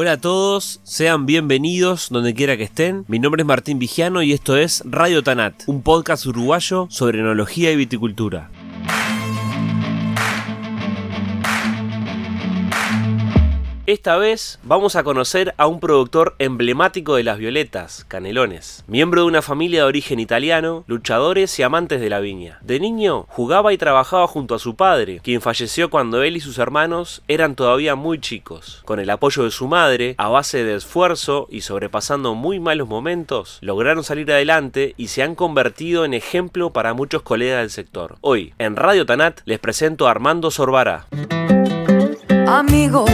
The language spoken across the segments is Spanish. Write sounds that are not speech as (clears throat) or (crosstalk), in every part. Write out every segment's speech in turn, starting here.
Hola a todos, sean bienvenidos donde quiera que estén. Mi nombre es Martín Vigiano y esto es Radio Tanat, un podcast uruguayo sobre enología y viticultura. Esta vez vamos a conocer a un productor emblemático de las violetas, Canelones. Miembro de una familia de origen italiano, luchadores y amantes de la viña. De niño jugaba y trabajaba junto a su padre, quien falleció cuando él y sus hermanos eran todavía muy chicos. Con el apoyo de su madre, a base de esfuerzo y sobrepasando muy malos momentos, lograron salir adelante y se han convertido en ejemplo para muchos colegas del sector. Hoy, en Radio Tanat, les presento a Armando Sorbara. Amigo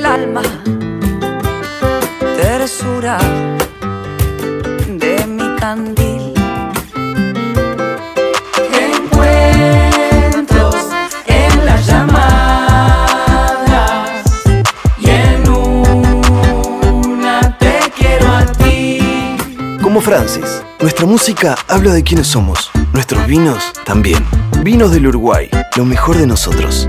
del alma, tersura de mi candil. Encuentros en las llamadas y en una te quiero a ti. Como Francis, nuestra música habla de quiénes somos, nuestros vinos también. Vinos del Uruguay, lo mejor de nosotros.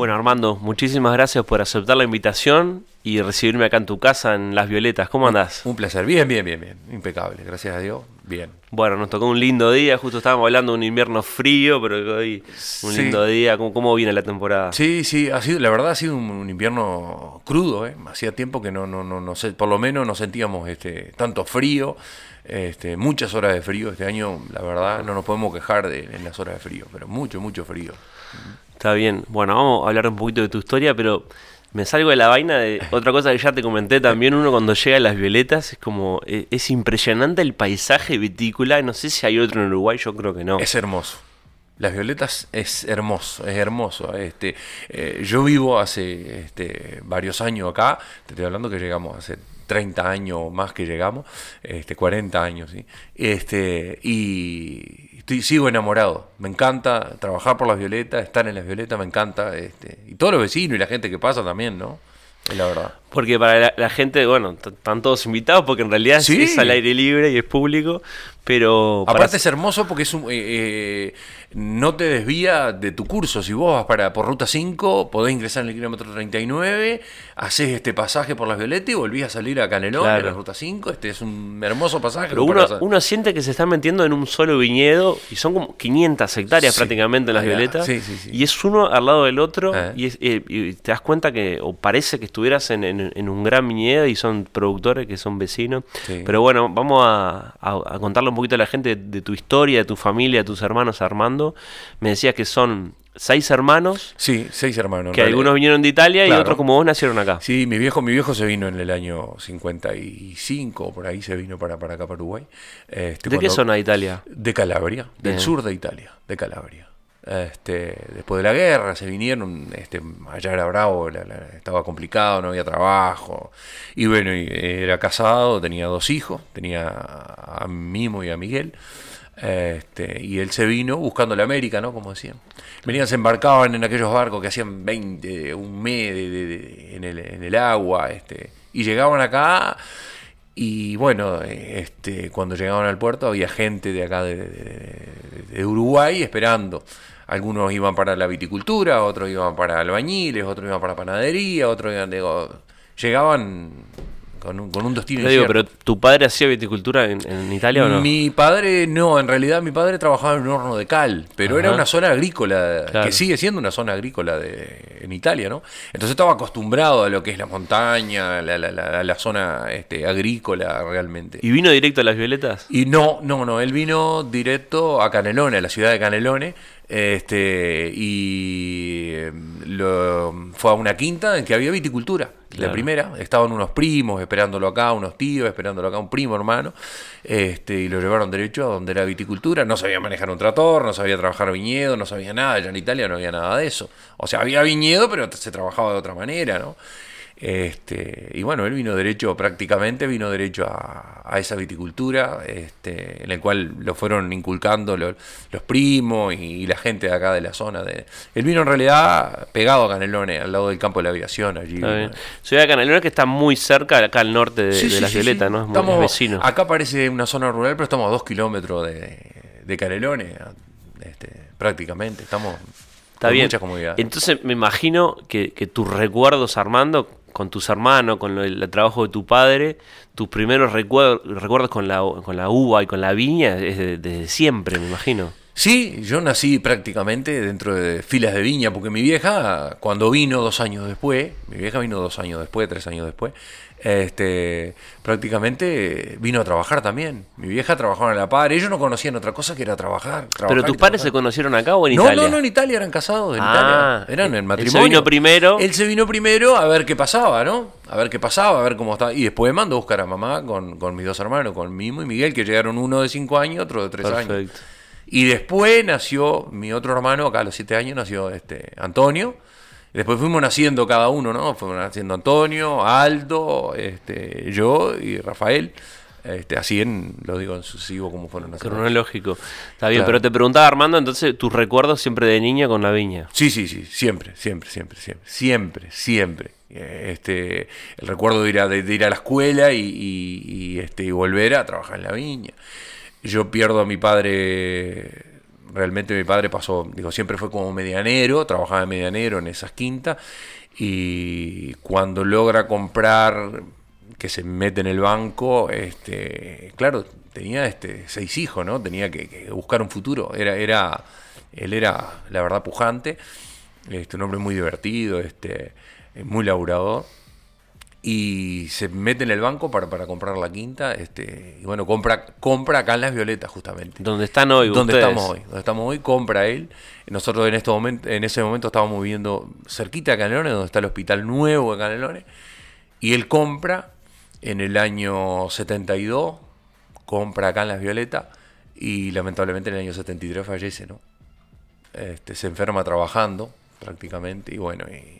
Bueno, Armando, muchísimas gracias por aceptar la invitación y recibirme acá en tu casa en Las Violetas. ¿Cómo andás? Un placer, bien, bien, bien, bien. Impecable, gracias a Dios, bien. Bueno, nos tocó un lindo día, justo estábamos hablando de un invierno frío, pero hoy un Sí. lindo día. ¿Cómo, cómo viene la temporada? Sí, sí, ha sido, la verdad ha sido un, un invierno crudo, ¿eh? Hacía tiempo que no, no, no, no sé, por lo menos no sentíamos este, tanto frío, este, muchas horas de frío. Este año, la verdad, no nos podemos quejar de, en las horas de frío, pero mucho, mucho frío. Está bien. Bueno, vamos a hablar un poquito de tu historia, pero me salgo de la vaina de (laughs) otra cosa que ya te comenté también. Uno cuando llega a Las Violetas es como, e- es impresionante el paisaje vitícola. No sé si hay otro en Uruguay, yo creo que no. Es hermoso. Las violetas es hermoso, es hermoso. Este, eh, yo vivo hace este, varios años acá, te estoy hablando que llegamos hace 30 años más que llegamos, este, 40 años, ¿sí? Este, y estoy, sigo enamorado. Me encanta trabajar por las violetas, estar en las violetas, me encanta. Este, y todos los vecinos y la gente que pasa también, ¿no? Es la verdad. Porque para la, la gente, bueno, están todos invitados porque en realidad Sí. es, al aire libre y es público, pero... para- Aparte es hermoso porque es un, eh, eh, no te desvía de tu curso. Si vos vas para por ruta 5, podés ingresar en el kilómetro 39, haces este pasaje por las Violetas y volvís a salir a Canelón Claro. en la ruta 5. Este es un hermoso pasaje. pero uno, uno siente que se está metiendo en un solo viñedo y son como 500 hectáreas Sí. prácticamente en las violetas. Sí, sí, sí. Y es uno al lado del otro Eh. y, es- eh, y te das cuenta que, o parece que estuvieras en, en- en un gran viñedo y son productores que son vecinos. Pero bueno, vamos a, a- a contarle un poquito a la gente de, de tu historia, de tu familia, de tus hermanos Armando. Me decías que son seis hermanos, Sí, seis hermanos. que algunos vinieron de Italia y otros como vos nacieron acá. Sí, mi viejo, mi viejo se vino en el año 55, por ahí se vino para, para acá, para Uruguay. Este, ¿De qué zona de Italia? De Calabria, del sur de Italia, de Calabria. Este, después de la guerra se vinieron, este, allá era bravo, la- la- estaba complicado, no había trabajo. Y bueno, y era casado, tenía dos hijos, tenía a Mimo y a Miguel. Este, y él se vino buscando la América, ¿no? Como decían. Venían, se embarcaban en aquellos barcos que hacían 20, un mes de- de- de- en, el, en el agua, este, y llegaban acá y bueno, este, cuando llegaban al puerto había gente de acá de Uruguay esperando. Algunos iban para la viticultura, otros iban para albañiles, otros iban para panadería, otros iban, digo, llegaban con un, con un destino digo, pero ¿tu padre hacía viticultura en, en Italia o no? Mi padre no, en realidad mi padre trabajaba en un horno de cal, pero era una zona agrícola, Claro. que sigue siendo una zona agrícola de, en Italia, ¿no? Entonces estaba acostumbrado a lo que es la montaña, la, la- la- la zona este, agrícola realmente. ¿Y vino directo a las violetas? Y no, no, no, él vino directo a Canelones, a la ciudad de Canelones, Este, y eh, lo- fue a una quinta en que había viticultura. Claro. La primera, estaban unos primos esperándolo acá, unos tíos esperándolo acá, un primo hermano, este, y lo llevaron derecho a donde era viticultura. No sabía manejar un trator, no sabía trabajar viñedo, no sabía nada. Ya en Italia no había nada de eso. O sea, había viñedo, pero se trabajaba de otra manera, ¿no? Este, y bueno, él vino derecho, prácticamente vino derecho a, a esa viticultura, este, en el cual lo fueron inculcando lo- los primos y, y la gente de acá de la zona. De, él vino en realidad pegado a Canelones, al lado del campo de la aviación, allí. Ciudad de Canelones que está muy cerca, acá al norte de, Sí, de sí, Las sí. Violetas, ¿no? Es muy- Estamos- es vecino. Acá parece una zona rural, pero estamos a dos kilómetros de, de Canelones, este, prácticamente. Estamos Está con bien. mucha comodidad. Entonces me imagino que, que tus recuerdos, Armando, con tus hermanos, con el, trabajo de tu padre, tus primeros recuer- recuerdos con la, con la uva y con la viña es de- desde siempre, me imagino. Sí, yo nací prácticamente dentro de filas de viña, porque mi vieja, cuando vino dos años después, mi vieja vino dos años después, tres años después, este, prácticamente vino a trabajar también. Mi vieja trabajaba en la par, ellos no conocían otra cosa que era trabajar. ¿Pero tus padres se conocieron acá o en no, Italia? No, no, en Italia eran casados, en Ah, Italia. Eran él en se matrimonio. vino primero. Él se vino primero a ver qué pasaba, ¿no? A ver qué pasaba, a ver cómo estaba. Y después mandó a buscar a mamá con, con mis dos hermanos, con Mimo y Miguel, que llegaron uno de cinco años, otro de tres años. Perfecto. Y después nació mi otro hermano, acá a los siete años nació este Antonio. Después fuimos naciendo cada uno, ¿no? Fuimos naciendo Antonio, Aldo, este, yo y Rafael. Este, así en, lo digo en sucesivo como fueron naciendo. Cronológico. Está bien, Claro. pero te preguntaba Armando, entonces tus recuerdos siempre de niña con la viña. Sí, sí, sí, siempre, siempre, siempre, siempre, siempre, siempre. Este, el recuerdo de ir a, de, de ir a la escuela y, y- y, este, y volver a trabajar en la viña. Yo pierdo a mi padre, realmente mi padre pasó, digo, siempre fue como medianero, trabajaba de medianero en esas quintas, y cuando logra comprar, que se mete en el banco, este, claro, tenía este, seis hijos, ¿no? Tenía que, buscar un futuro, era, era, él era, la verdad, pujante, este, un hombre muy divertido, este, muy laburador y se mete en el banco para, para comprar la quinta este y bueno compra compra acá en las violetas justamente. Donde están hoy donde ustedes. estamos hoy donde estamos hoy compra él. Nosotros en este momento en ese momento estábamos viviendo cerquita de Canelones donde está el hospital nuevo de Canelones y él compra en el año 72 compra acá en las violetas y lamentablemente en el año 73 fallece no este, se enferma trabajando prácticamente y bueno y,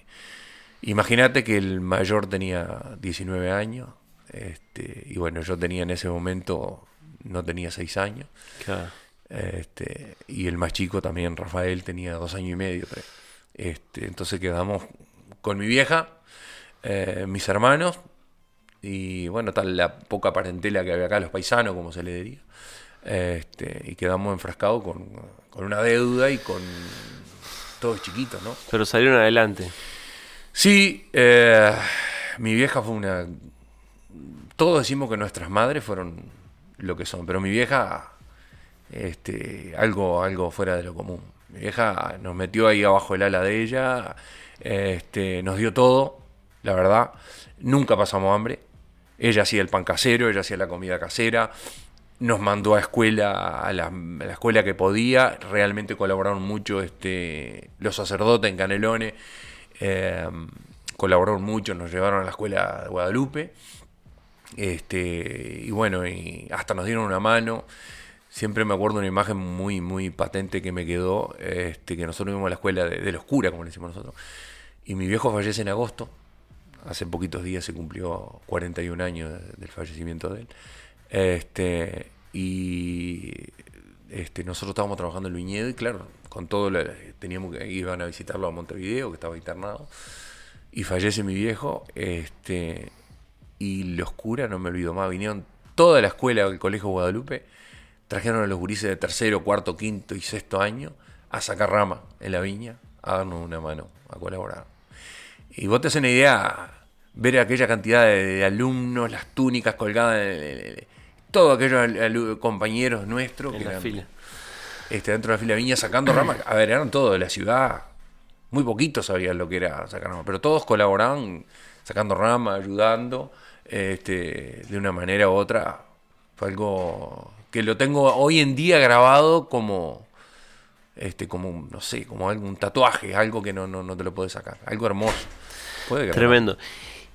Imagínate que el mayor tenía 19 años, este, y bueno, yo tenía en ese momento, no tenía 6 años, Claro. este, y el más chico también, Rafael, tenía dos años y medio. Este, entonces quedamos con mi vieja, eh, mis hermanos, y bueno, tal la poca parentela que había acá, los paisanos, como se le diría. Este, y quedamos enfrascados con, con una deuda y con todos chiquitos, ¿no? Pero salieron adelante. Sí, eh, mi vieja fue una... Todos decimos que nuestras madres fueron lo que son, pero mi vieja, este, algo, algo fuera de lo común. Mi vieja nos metió ahí abajo el ala de ella, este, nos dio todo, la verdad. Nunca pasamos hambre. Ella hacía el pan casero, ella hacía la comida casera. Nos mandó a escuela, a la, a la escuela que podía. Realmente colaboraron mucho este, los sacerdotes en Canelones. Eh, colaboraron mucho, nos llevaron a la escuela de Guadalupe. Este, y bueno, y hasta nos dieron una mano. Siempre me acuerdo una imagen muy, muy patente que me quedó, este, que nosotros vimos en la escuela de, de los como le decimos nosotros. Y mi viejo fallece en agosto. Hace poquitos días se cumplió 41 años de- del fallecimiento de él. Este, y este, nosotros estábamos trabajando en el viñedo y claro, con todo lo- teníamos que iban a visitarlo a Montevideo, que estaba internado. Y fallece mi viejo, este, y los curas, no me olvido más, vinieron toda la escuela del Colegio Guadalupe, trajeron a los gurises de tercero, cuarto, quinto y sexto año a sacar rama en la viña, a darnos una mano, a colaborar. Y vos te haces una idea, ver aquella cantidad de, de alumnos, las túnicas colgadas, todos aquellos compañeros nuestros En que la eran, fila. Este, dentro de la fila viña sacando ramas. A ver, eran todos de la ciudad. Muy poquitos sabían lo que era sacar ramas, pero todos colaboraban sacando ramas, ayudando, este, de una manera u otra. Fue algo que lo tengo hoy en día grabado como, este, como, un, no sé, como algún tatuaje, algo que no, no, no te lo puedes sacar, algo hermoso. Puede que no. Tremendo.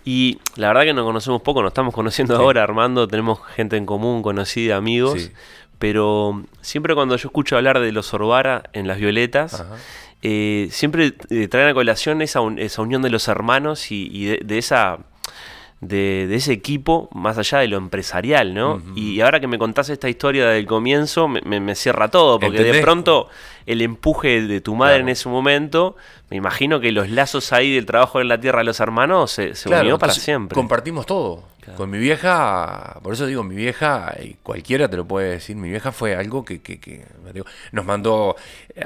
Y la verdad que nos conocemos poco, nos estamos conociendo Sí. ahora, Armando, tenemos gente en común, conocida, amigos, Sí. Pero siempre cuando yo escucho hablar de los Orbara en Las Violetas, eh, siempre eh, traen a colación esa, un- esa unión de los hermanos y, y de, de esa... De, de ese equipo más allá de lo empresarial, ¿no? Y ahora que me contás esta historia del comienzo, me, me- me cierra todo, porque de pronto el empuje de tu madre Claro. en ese momento, me imagino que los lazos ahí del trabajo en la tierra de los hermanos se, se Claro, unió para siempre. Compartimos todo. Claro. Con mi vieja, por eso digo, mi vieja, y cualquiera te lo puede decir, mi vieja fue algo que, que- que, digo, nos mandó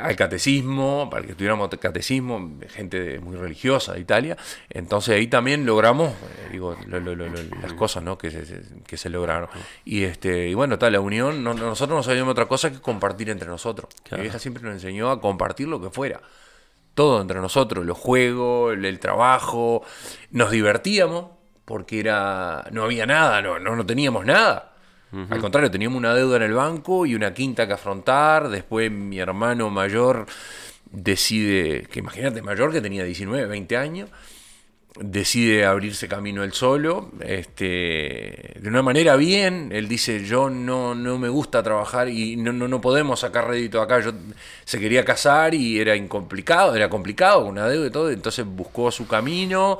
al catecismo, para que estuviéramos catecismo, gente muy religiosa de Italia. Entonces ahí también logramos, eh, digo, lo- lo- lo- lo- las cosas ¿no? que, se, se- que se lograron. Y este y bueno, tal, la unión, no- nosotros no sabíamos otra cosa que compartir entre nosotros. Claro. Mi vieja siempre nos enseñó a compartir lo que fuera todo entre nosotros, los juegos, el, el trabajo, nos divertíamos porque era no había nada, no, no, no teníamos nada. Al contrario, teníamos una deuda en el banco y una quinta que afrontar. Después mi hermano mayor decide, que imagínate, mayor que tenía 19, 20 años, decide abrirse camino él solo, este, de una manera bien, él dice, yo no, no me gusta trabajar y no, no, no podemos sacar rédito acá, yo se quería casar y era incomplicado, era complicado con una deuda y todo, entonces buscó su camino,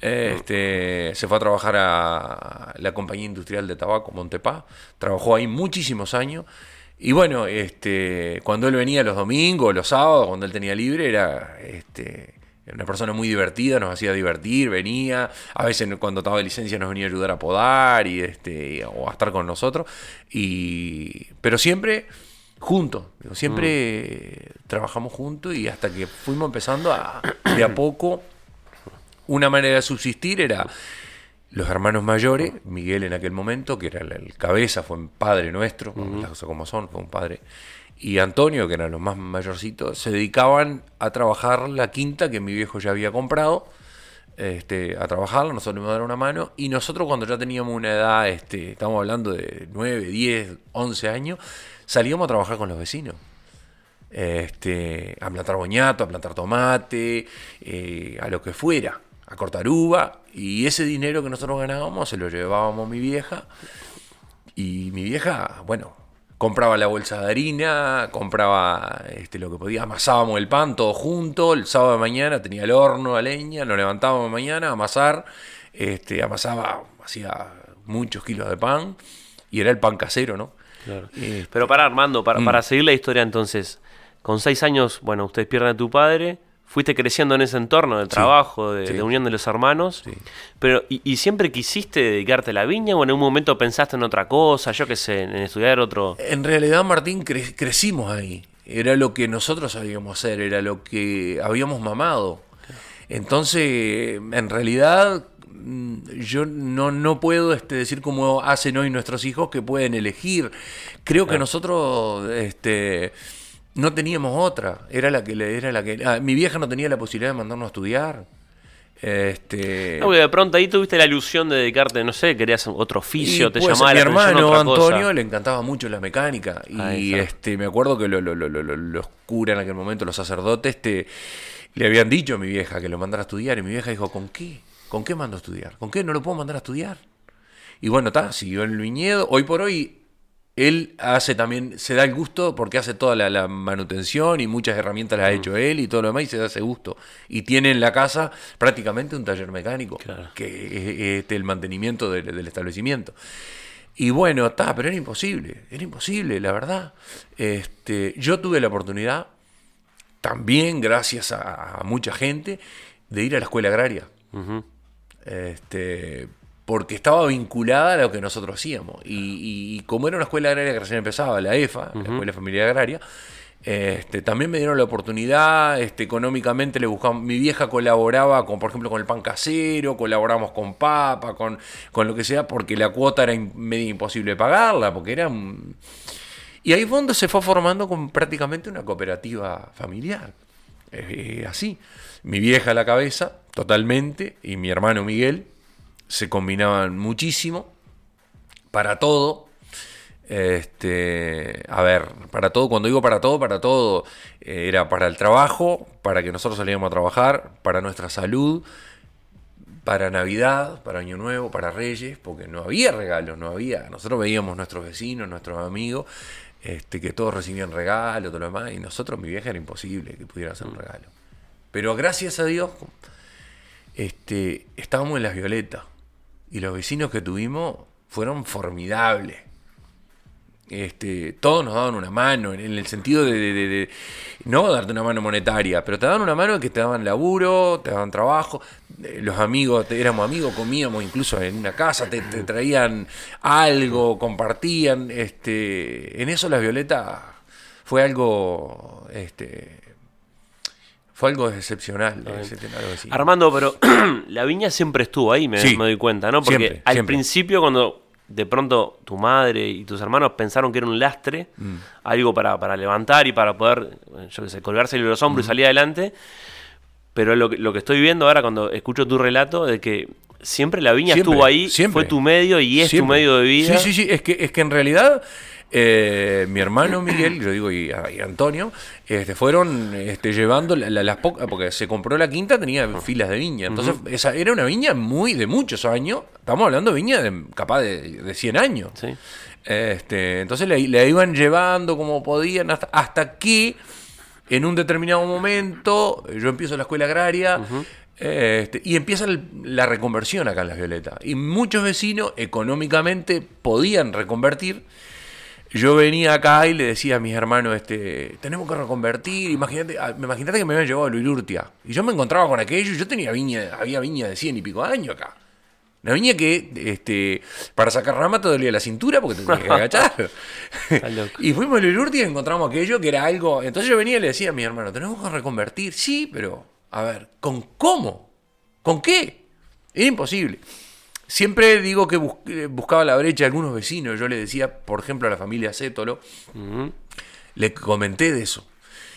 este, se fue a trabajar a la compañía industrial de tabaco, Montepá, trabajó ahí muchísimos años, y bueno, este, cuando él venía los domingos, los sábados, cuando él tenía libre, era este, una persona muy divertida, nos hacía divertir, venía, a veces cuando estaba de licencia nos venía a ayudar a podar y este, o a estar con nosotros, y, pero siempre juntos, siempre trabajamos juntos y hasta que fuimos empezando a, de a poco, una manera de subsistir era los hermanos mayores, Miguel en aquel momento, que era el, cabeza, fue un padre nuestro, las cosas como son, fue un padre, y Antonio, que eran los más mayorcitos, se dedicaban a trabajar la quinta que mi viejo ya había comprado, este, a trabajarla, nosotros le a dar una mano, y nosotros cuando ya teníamos una edad, este, estamos hablando de 9, 10, 11 años, salíamos a trabajar con los vecinos. Este, a plantar boñato, a plantar tomate, eh, a lo que fuera, a cortar uva, y ese dinero que nosotros ganábamos se lo llevábamos a mi vieja, y mi vieja, bueno, compraba la bolsa de harina, compraba este, lo que podía, amasábamos el pan todo junto, el sábado de mañana tenía el horno a leña, nos levantábamos de mañana a amasar, este, amasaba, hacía muchos kilos de pan, y era el pan casero, ¿no? Claro. Eh, Pero para Armando, para, Mm. para seguir la historia entonces, con seis años, bueno, ustedes pierden a tu padre, fuiste creciendo en ese entorno de trabajo, de, sí. de unión de los hermanos, Sí. pero ¿y, y siempre quisiste dedicarte a la viña o en un momento pensaste en otra cosa, yo qué sé, en estudiar otro... En realidad, Martín, cre- crecimos ahí. Era lo que nosotros sabíamos hacer, era lo que habíamos mamado. Entonces, en realidad, mm, yo no, no puedo este, decir como hacen hoy nuestros hijos que pueden elegir. Creo que nosotros este, no teníamos otra. Era la que le era la que. ah, mi vieja no tenía la posibilidad de mandarnos a estudiar. Este, No, de pronto ahí tuviste la ilusión de dedicarte, no sé, querías otro oficio, y, te llamaba a mi hermano otra Antonio cosa. le encantaba mucho la mecánica Ahí y está. este me acuerdo que lo- lo- lo- lo- lo- los curas en aquel momento, los sacerdotes, este, le habían dicho a mi vieja que lo mandara a estudiar y mi vieja dijo, ¿con qué? ¿Con qué mando a estudiar? ¿Con qué no lo puedo mandar a estudiar? Y bueno, está, siguió en el viñedo. Hoy por hoy él hace también, se da el gusto porque hace toda la, la manutención y muchas herramientas las ha hecho él y todo lo demás y se da ese gusto. Y tiene en la casa prácticamente un taller mecánico, Claro. que es el mantenimiento del, del establecimiento. Y bueno, está, pero era imposible, era imposible, la verdad. Este, yo tuve la oportunidad, también gracias a, a mucha gente, de ir a la escuela agraria este, porque estaba vinculada a lo que nosotros hacíamos. Y, como era una escuela agraria que recién empezaba, la EFA, la Escuela Familiar Agraria, este, también me dieron la oportunidad, este, económicamente le buscamos, mi vieja colaboraba con, por ejemplo, con el pan casero, colaboramos con papa, con, con lo que sea, porque la cuota era in- medio imposible pagarla, porque era un- Y ahí fondo se fue formando con prácticamente una cooperativa familiar. Eh, así. Mi vieja a la cabeza, totalmente, y mi hermano Miguel se combinaban muchísimo para todo. Este, a ver, para todo, cuando digo para todo, para todo, eh, era para el trabajo, para que nosotros saliéramos a trabajar, para nuestra salud, para Navidad, para Año Nuevo, para Reyes, porque no había regalos, no había. Nosotros veíamos nuestros vecinos, nuestros amigos, este, que todos recibían regalos, todo lo demás, y nosotros, mi vieja, era imposible que pudiera hacer un regalo. Pero gracias a Dios, este, estábamos en las violetas, y los vecinos que tuvimos fueron formidables. Este, todos nos daban una mano, en el sentido de, de- no darte una mano monetaria, pero te daban una mano que te daban laburo, te daban trabajo, eh, los amigos, éramos amigos, comíamos incluso en una casa, te, te traían algo, compartían, este, en eso las violetas fue algo, este, fue algo excepcional, ese tema de los vecinos. Armando, pero (clears throat) la viña siempre estuvo ahí, me, Sí. me doy cuenta, ¿no? Porque Siempre, al siempre. principio, cuando de pronto tu madre y tus hermanos pensaron que era un lastre, Mm. algo para, para levantar y para poder, eh, yo qué sé, colgarse los hombros Mm. y salir adelante. Pero lo, que- lo que estoy viendo ahora cuando escucho tu relato de que siempre la viña Siempre, estuvo ahí, siempre. fue tu medio y es tu medio de vida. Sí, sí, sí. Es que, es que en realidad eh, mi hermano Miguel, yo digo, y, y Antonio, este, fueron este, llevando la- la- las pocas, porque se compró la quinta, tenía filas de viña. Entonces, esa era una viña muy de muchos años. Estamos hablando de viña de, capaz de, de 100 años. Sí. Este, entonces le iban llevando como podían hasta, hasta que en un determinado momento yo empiezo la escuela agraria este, y empieza la reconversión acá en Las Violetas. Y muchos vecinos económicamente podían reconvertir. Yo venía acá y le decía a mis hermanos, este, tenemos que reconvertir, imagínate, ah, imagínate que me habían llevado a Luirurtia. Y yo me encontraba con aquello yo tenía viña, había viña de 100 y pico años acá. Una viña que este, para sacar rama te dolía la cintura porque te tenías que agachar. (laughs) (laughs) Y fuimos a Lururti y encontramos aquello que era algo. Entonces yo venía y le decía a mi hermano, tenemos que reconvertir. Sí, pero, a ver, ¿con cómo? ¿Con qué? Era imposible. Siempre digo que bus- eh, buscaba la brecha de algunos vecinos. Yo le decía, por ejemplo, a la familia Cétolo, le comenté de eso.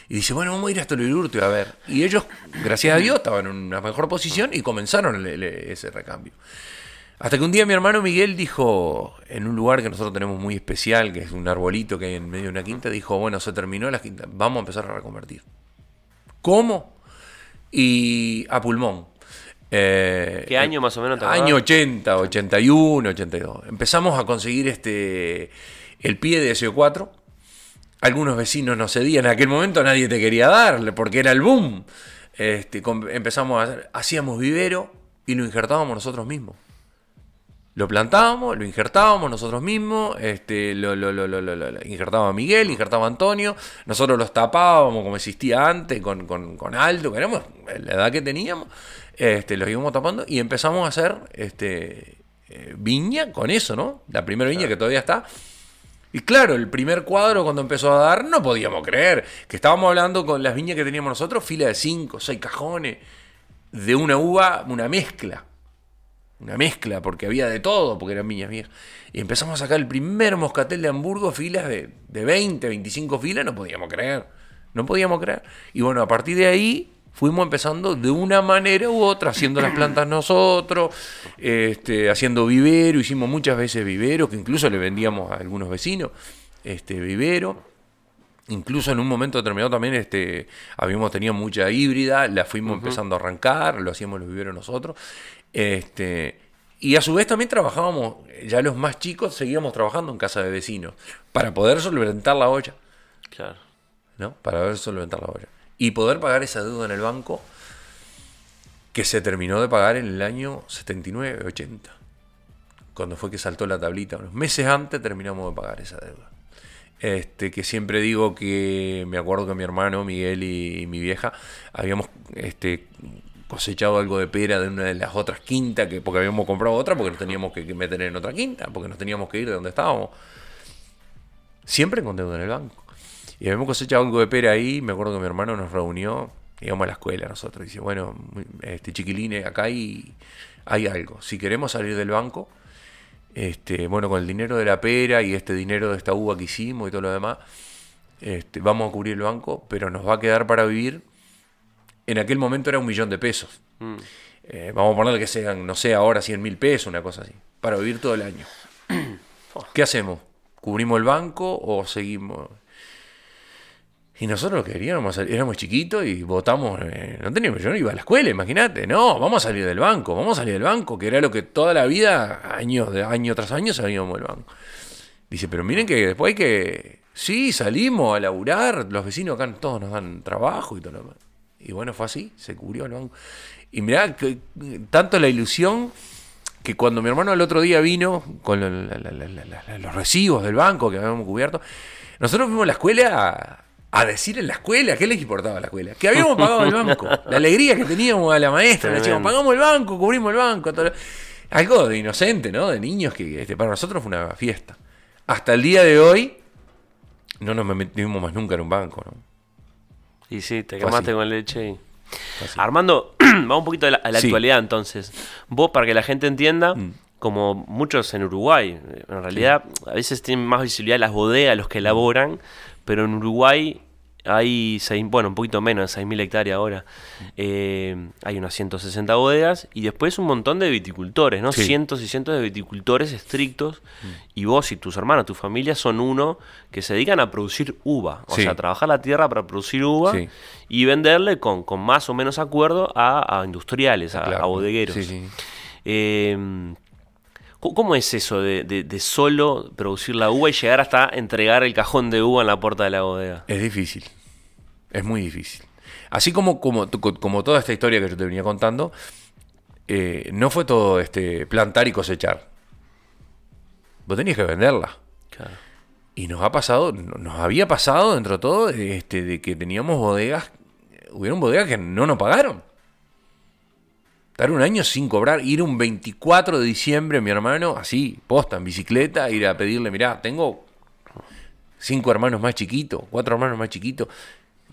Y dice, bueno, vamos a ir hasta Lururti a ver. Y ellos, gracias a Dios, estaban en una mejor posición y comenzaron el- el- ese recambio. Hasta que un día mi hermano Miguel dijo, en un lugar que nosotros tenemos muy especial, que es un arbolito que hay en medio de una quinta, dijo, bueno, se terminó la quinta, vamos a empezar a reconvertir. ¿Cómo? Y a pulmón. Eh, ¿Qué año más o menos te? Año 80, 81, 82. Empezamos a conseguir este el pie de SO4. Algunos vecinos nos cedían. En aquel momento nadie te quería darle porque era el boom. Este, empezamos a hacer, hacíamos vivero y lo injertábamos nosotros mismos. Lo plantábamos, lo injertábamos nosotros mismos, este, lo, lo- lo- lo- injertaba Miguel, injertaba Antonio, nosotros los tapábamos como existía antes, con, con, con alto, que éramos la edad que teníamos, este, los íbamos tapando y empezamos a hacer este, eh, viña con eso, ¿no? La primera viña que todavía está. Y claro, el primer cuadro cuando empezó a dar, no podíamos creer que estábamos hablando con las viñas que teníamos nosotros, fila de cinco, seis cajones, de una uva, una mezcla una mezcla, porque había de todo, porque eran viñas viejas. Y empezamos a sacar el primer moscatel de Hamburgo, filas de, de 20, 25 filas, no podíamos creer. No podíamos creer. Y bueno, a partir de ahí fuimos empezando de una manera u otra, haciendo las plantas (clears throat) nosotros, este, haciendo vivero, hicimos muchas veces vivero, que incluso le vendíamos a algunos vecinos, este, vivero. Incluso en un momento determinado también este, habíamos tenido mucha híbrida, la fuimos empezando a arrancar, lo hacíamos los viveros nosotros. Este, y a su vez también trabajábamos, ya los más chicos seguíamos trabajando en casa de vecinos, para poder solventar la olla, Claro. ¿no? Para poder solventar la olla. Y poder pagar esa deuda en el banco que se terminó de pagar en el año 79, 80. Cuando fue que saltó la tablita. Unos meses antes terminamos de pagar esa deuda. Este, que siempre digo que me acuerdo que mi hermano Miguel y, y mi vieja habíamos este, cosechado algo de pera de una de las otras quintas, que, porque habíamos comprado otra, porque nos teníamos que, meter en otra quinta, porque nos teníamos que ir de donde estábamos. Siempre con deuda en el banco. Y habíamos cosechado algo de pera ahí, me acuerdo que mi hermano nos reunió, íbamos a la escuela nosotros, dice, bueno, este chiquilines, acá hay, hay algo. Si queremos salir del banco, este, bueno, con el dinero de la pera y este dinero de esta uva que hicimos y todo lo demás, este, vamos a cubrir el banco, pero nos va a quedar para vivir. En aquel momento era un millón de pesos. Mm. Eh, vamos a ponerle que sean, no sé, ahora 100 mil pesos, una cosa así, para vivir todo el año. (coughs) ¿Qué hacemos? ¿Cubrimos el banco o seguimos? Y nosotros lo que queríamos, éramos chiquitos y votamos, eh, no teníamos, yo no iba a la escuela, imagínate, no, vamos a salir del banco, vamos a salir del banco, que era lo que toda la vida, años año tras año, salíamos del banco. Dice, pero miren que después hay que, sí, salimos a laburar, los vecinos acá todos nos dan trabajo y todo lo demás. Y bueno, fue así, se cubrió el banco. Y mirá, que, tanto la ilusión que cuando mi hermano el otro día vino con la- la- la- los recibos del banco que habíamos cubierto, nosotros fuimos a la escuela a, a decir en la escuela, ¿qué les importaba a la escuela? Que habíamos pagado el banco. La alegría que teníamos a la maestra, le decíamos, pagamos el banco, cubrimos el banco. todo Algo de inocente, ¿no? De niños que este, para nosotros fue una fiesta. Hasta el día de hoy, no nos metimos más nunca en un banco, ¿no? Y sí, te quemaste con leche y... Armando, (clears throat) vamos un poquito a la, a la Sí. actualidad entonces. Vos, para que la gente entienda, Mm. como muchos en Uruguay, en realidad a veces tienen más visibilidad las bodegas, los que elaboran, pero en Uruguay hay, seis- bueno, un poquito menos, 6.000 hectáreas ahora. Eh, hay unas 160 bodegas y después un montón de viticultores, ¿no? Sí. Cientos y cientos de viticultores estrictos. Y vos y tus hermanos, tu familia son uno que se dedican a producir uva. O Sí. sea, trabajar la tierra para producir uva Sí. y venderle con, con más o menos acuerdo a, a industriales, a, Claro. a bodegueros. Sí, sí. Eh, ¿cómo- ¿Cómo es eso de, de- de solo producir la uva y llegar hasta entregar el cajón de uva en la puerta de la bodega? Es difícil. Es muy difícil. Así como, como, como toda esta historia que yo te venía contando, eh, no fue todo este plantar y cosechar. Vos tenías que venderla. Claro. Y nos ha pasado, nos había pasado dentro de todo, este, de que teníamos bodegas, hubieron bodegas que no nos pagaron. Estar un año sin cobrar, ir un 24 de diciembre, mi hermano, así, posta, en bicicleta, ir a pedirle, mirá, tengo cinco hermanos más chiquitos, cuatro hermanos más chiquitos,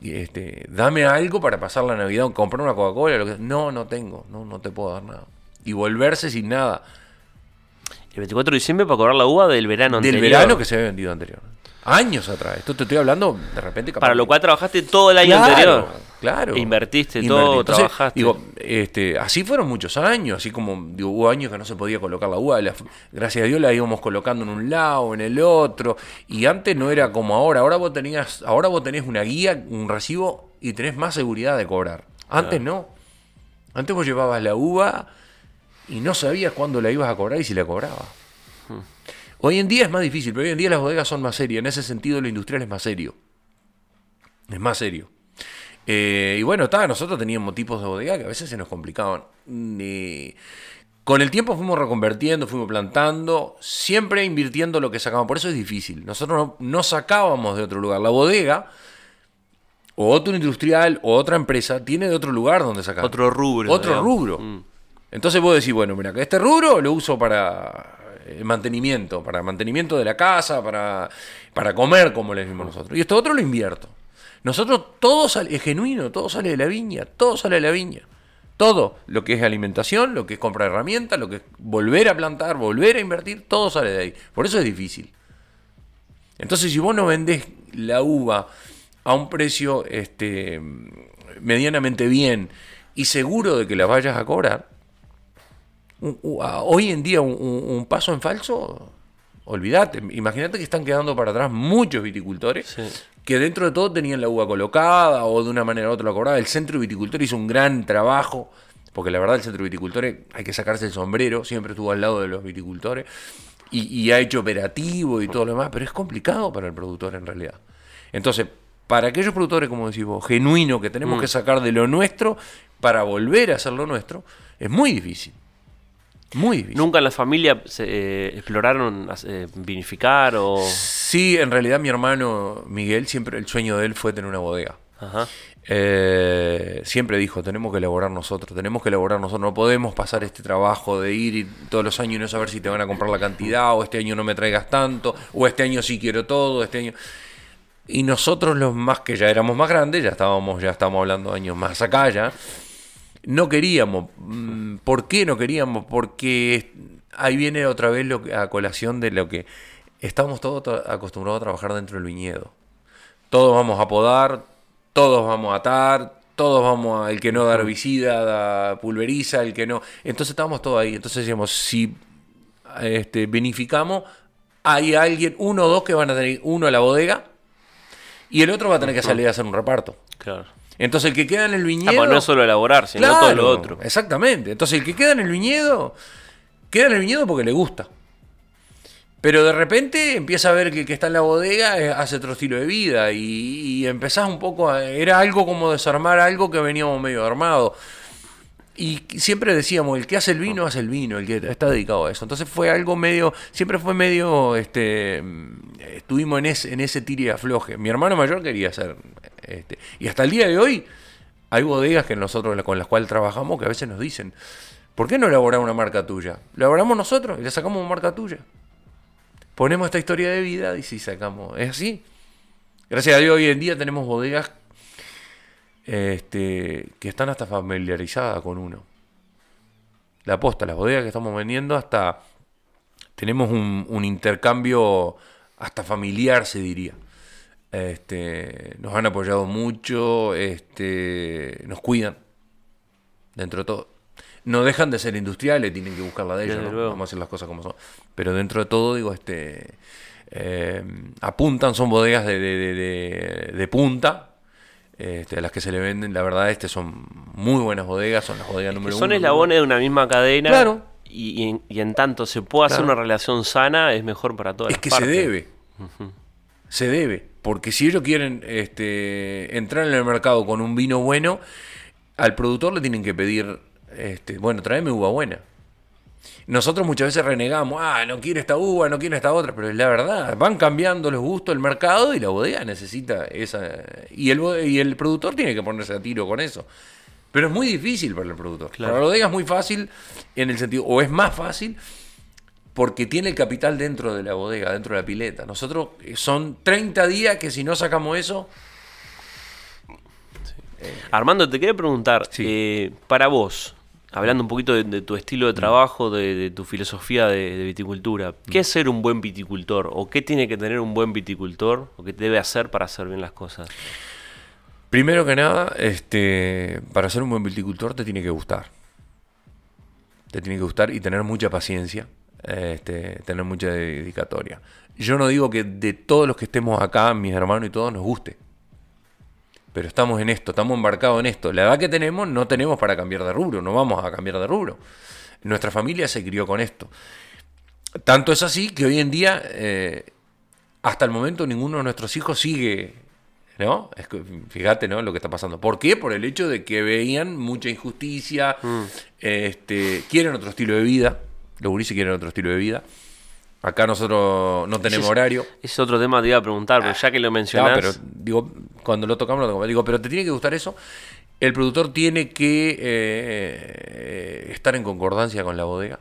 este, dame algo para pasar la Navidad, comprar una Coca-Cola, lo que No, no tengo, no, no te puedo dar nada. Y volverse sin nada. El 24 de diciembre para cobrar la uva del verano Del anterior. verano que se había vendido anterior. Años atrás. Esto te estoy hablando de repente. capaz Para lo cual trabajaste todo el año Claro, anterior. Claro. Invertiste Invertí. todo, Entonces, trabajaste. Digo, este, así fueron muchos años, así como digo, hubo años que no se podía colocar la uva, la- gracias a Dios la íbamos colocando en un lado, en el otro, y antes no era como ahora, ahora vos tenías, ahora vos tenés una guía, un recibo y tenés más seguridad de cobrar. Antes no. Antes vos llevabas la uva y no sabías cuándo la ibas a cobrar y si la cobrabas. Hoy en día es más difícil, pero hoy en día las bodegas son más serias. En ese sentido, lo industrial es más serio. Es más serio. Eh, y bueno, está, nosotros teníamos tipos de bodega que a veces se nos complicaban. Mm, con el tiempo fuimos reconvertiendo, fuimos plantando, siempre invirtiendo lo que sacábamos. Por eso es difícil. Nosotros no, no sacábamos de otro lugar. La bodega, o otro industrial, o otra empresa, tiene de otro lugar donde sacar. Otro rubro, Otro digamos. rubro. Mm. Entonces vos decís, bueno, mira, que este rubro lo uso para mantenimiento, para mantenimiento de la casa, para, para comer, como le decimos nosotros. Y esto otro lo invierto. Nosotros todo sale, es genuino, todo sale de la viña, todo sale de la viña. Todo, lo que es alimentación, lo que es compra de herramientas, lo que es volver a plantar, volver a invertir, todo sale de ahí. Por eso es difícil. Entonces, si vos no vendés la uva a un precio este, medianamente bien y seguro de que la vayas a cobrar, hoy en día un, paso en falso, olvídate. Imagínate que están quedando para atrás muchos viticultores Sí. que dentro de todo tenían la uva colocada o de una manera u otra la cobraba. El centro viticultor hizo un gran trabajo, porque la verdad el centro viticultor hay que sacarse el sombrero, siempre estuvo al lado de los viticultores y, y ha hecho operativo y todo lo demás, pero es complicado para el productor en realidad. Entonces, para aquellos productores, como decís vos, genuinos, que tenemos que sacar de lo nuestro para volver a hacer lo nuestro, es muy difícil. Muy difícil. ¿Nunca en la familia se, eh, exploraron eh, vinificar o...? Sí, en realidad mi hermano Miguel, siempre el sueño de él fue tener una bodega. Ajá. Eh, siempre dijo, tenemos que elaborar nosotros, tenemos que elaborar nosotros, no podemos pasar este trabajo de ir y todos los años y no saber si te van a comprar la cantidad, o este año no me traigas tanto, o este año sí quiero todo, este año... Y nosotros los más que ya éramos más grandes, ya estábamos, ya estábamos hablando de años más acá ya, no queríamos. Mm, ¿Por qué no queríamos? Porque ahí viene otra vez lo que, a colación de lo que estamos todos to- acostumbrados a trabajar dentro del viñedo. Todos vamos a podar, todos vamos a atar, todos vamos a, el que no da herbicida, da pulveriza, el que no. Entonces estábamos todos ahí. Entonces decíamos, si este, vinificamos, hay alguien, uno o dos que van a tener uno a la bodega y el otro va a tener que salir a hacer un reparto. Claro. Entonces el que queda en el Ah, viñedo... pues no es solo elaborar, sino todo lo otro. Exactamente. Entonces el que queda en el viñedo, queda en el viñedo porque le gusta. Pero de repente empieza a ver que el que está en la bodega eh, hace otro estilo de vida y, y empezás un poco a... Era algo como desarmar algo que veníamos medio armado. Y siempre decíamos, el que hace el vino, hace el vino, el que está dedicado a eso. Entonces fue algo medio, siempre fue medio, este, mm, estuvimos en ese, en ese tire y afloje. Mi hermano mayor quería hacer, este, y hasta el día de hoy hay bodegas que nosotros con las cuales trabajamos que a veces nos dicen, ¿por qué no elaborar una marca tuya? Lo elaboramos nosotros y le sacamos una marca tuya. Ponemos esta historia de vida y sí sacamos, es así. Gracias a Dios hoy en día tenemos bodegas este, que están hasta familiarizadas con uno. La aposta, las bodegas que estamos vendiendo, hasta tenemos un, un intercambio hasta familiar, se diría. Este, nos han apoyado mucho, este, nos cuidan, dentro de todo. No dejan de ser industriales, tienen que buscar la de ellos, vamos a hacer las cosas como son. Pero dentro de todo, digo, este, eh, apuntan, son bodegas de, de- de- de- de punta, este, a las que se le venden, la verdad, este son muy buenas bodegas, son las bodegas número Son uno. eslabones de una misma cadena. Claro. Y, y en, y en tanto se puede hacer una relación sana, es mejor para todas Es las que partes. se debe. Se debe. Porque si ellos quieren este, entrar en el mercado con un vino bueno, al productor le tienen que pedir, este, bueno, tráeme uva buena. Nosotros muchas veces renegamos, ah, no quiere esta uva, no quiere esta otra, pero es la verdad, van cambiando los gustos del mercado y la bodega necesita esa. Y el, y el productor tiene que ponerse a tiro con eso. Pero es muy difícil para el productor. Claro. Para la bodega es muy fácil en el sentido, o es más fácil porque tiene el capital dentro de la bodega, dentro de la pileta. Nosotros eh, son 30 días que si no sacamos eso, Armando, te quería preguntar, Sí. eh, para vos, hablando un poquito de, de tu estilo de trabajo, de, de tu filosofía de, de viticultura, ¿qué es ser un buen viticultor? ¿O qué tiene que tener un buen viticultor? ¿O qué debe hacer para hacer bien las cosas? primero que nada, este, para ser un buen viticultor te tiene que gustar. Te tiene que gustar y tener mucha paciencia, este, tener mucha dedicatoria. Yo no digo que de todos los que estemos acá, mis hermanos y todos, nos guste. Pero estamos en esto, estamos embarcados en esto. La edad que tenemos no tenemos para cambiar de rubro, no vamos a cambiar de rubro. Nuestra familia se crió con esto. Tanto es así que hoy en día, eh, hasta el momento, ninguno de nuestros hijos sigue, ¿no? Es que, fíjate, ¿no? Lo que está pasando. ¿Por qué? Por el hecho de que veían mucha injusticia, este, quieren otro estilo de vida, los gurises quieren otro estilo de vida. Acá nosotros no tenemos es- horario. Es otro tema que te iba a preguntar, porque ya que lo mencionás... Ah, pero digo, cuando lo tocamos, lo tocamos. Digo, pero te tiene que gustar eso. El productor tiene que eh, estar en concordancia con la bodega.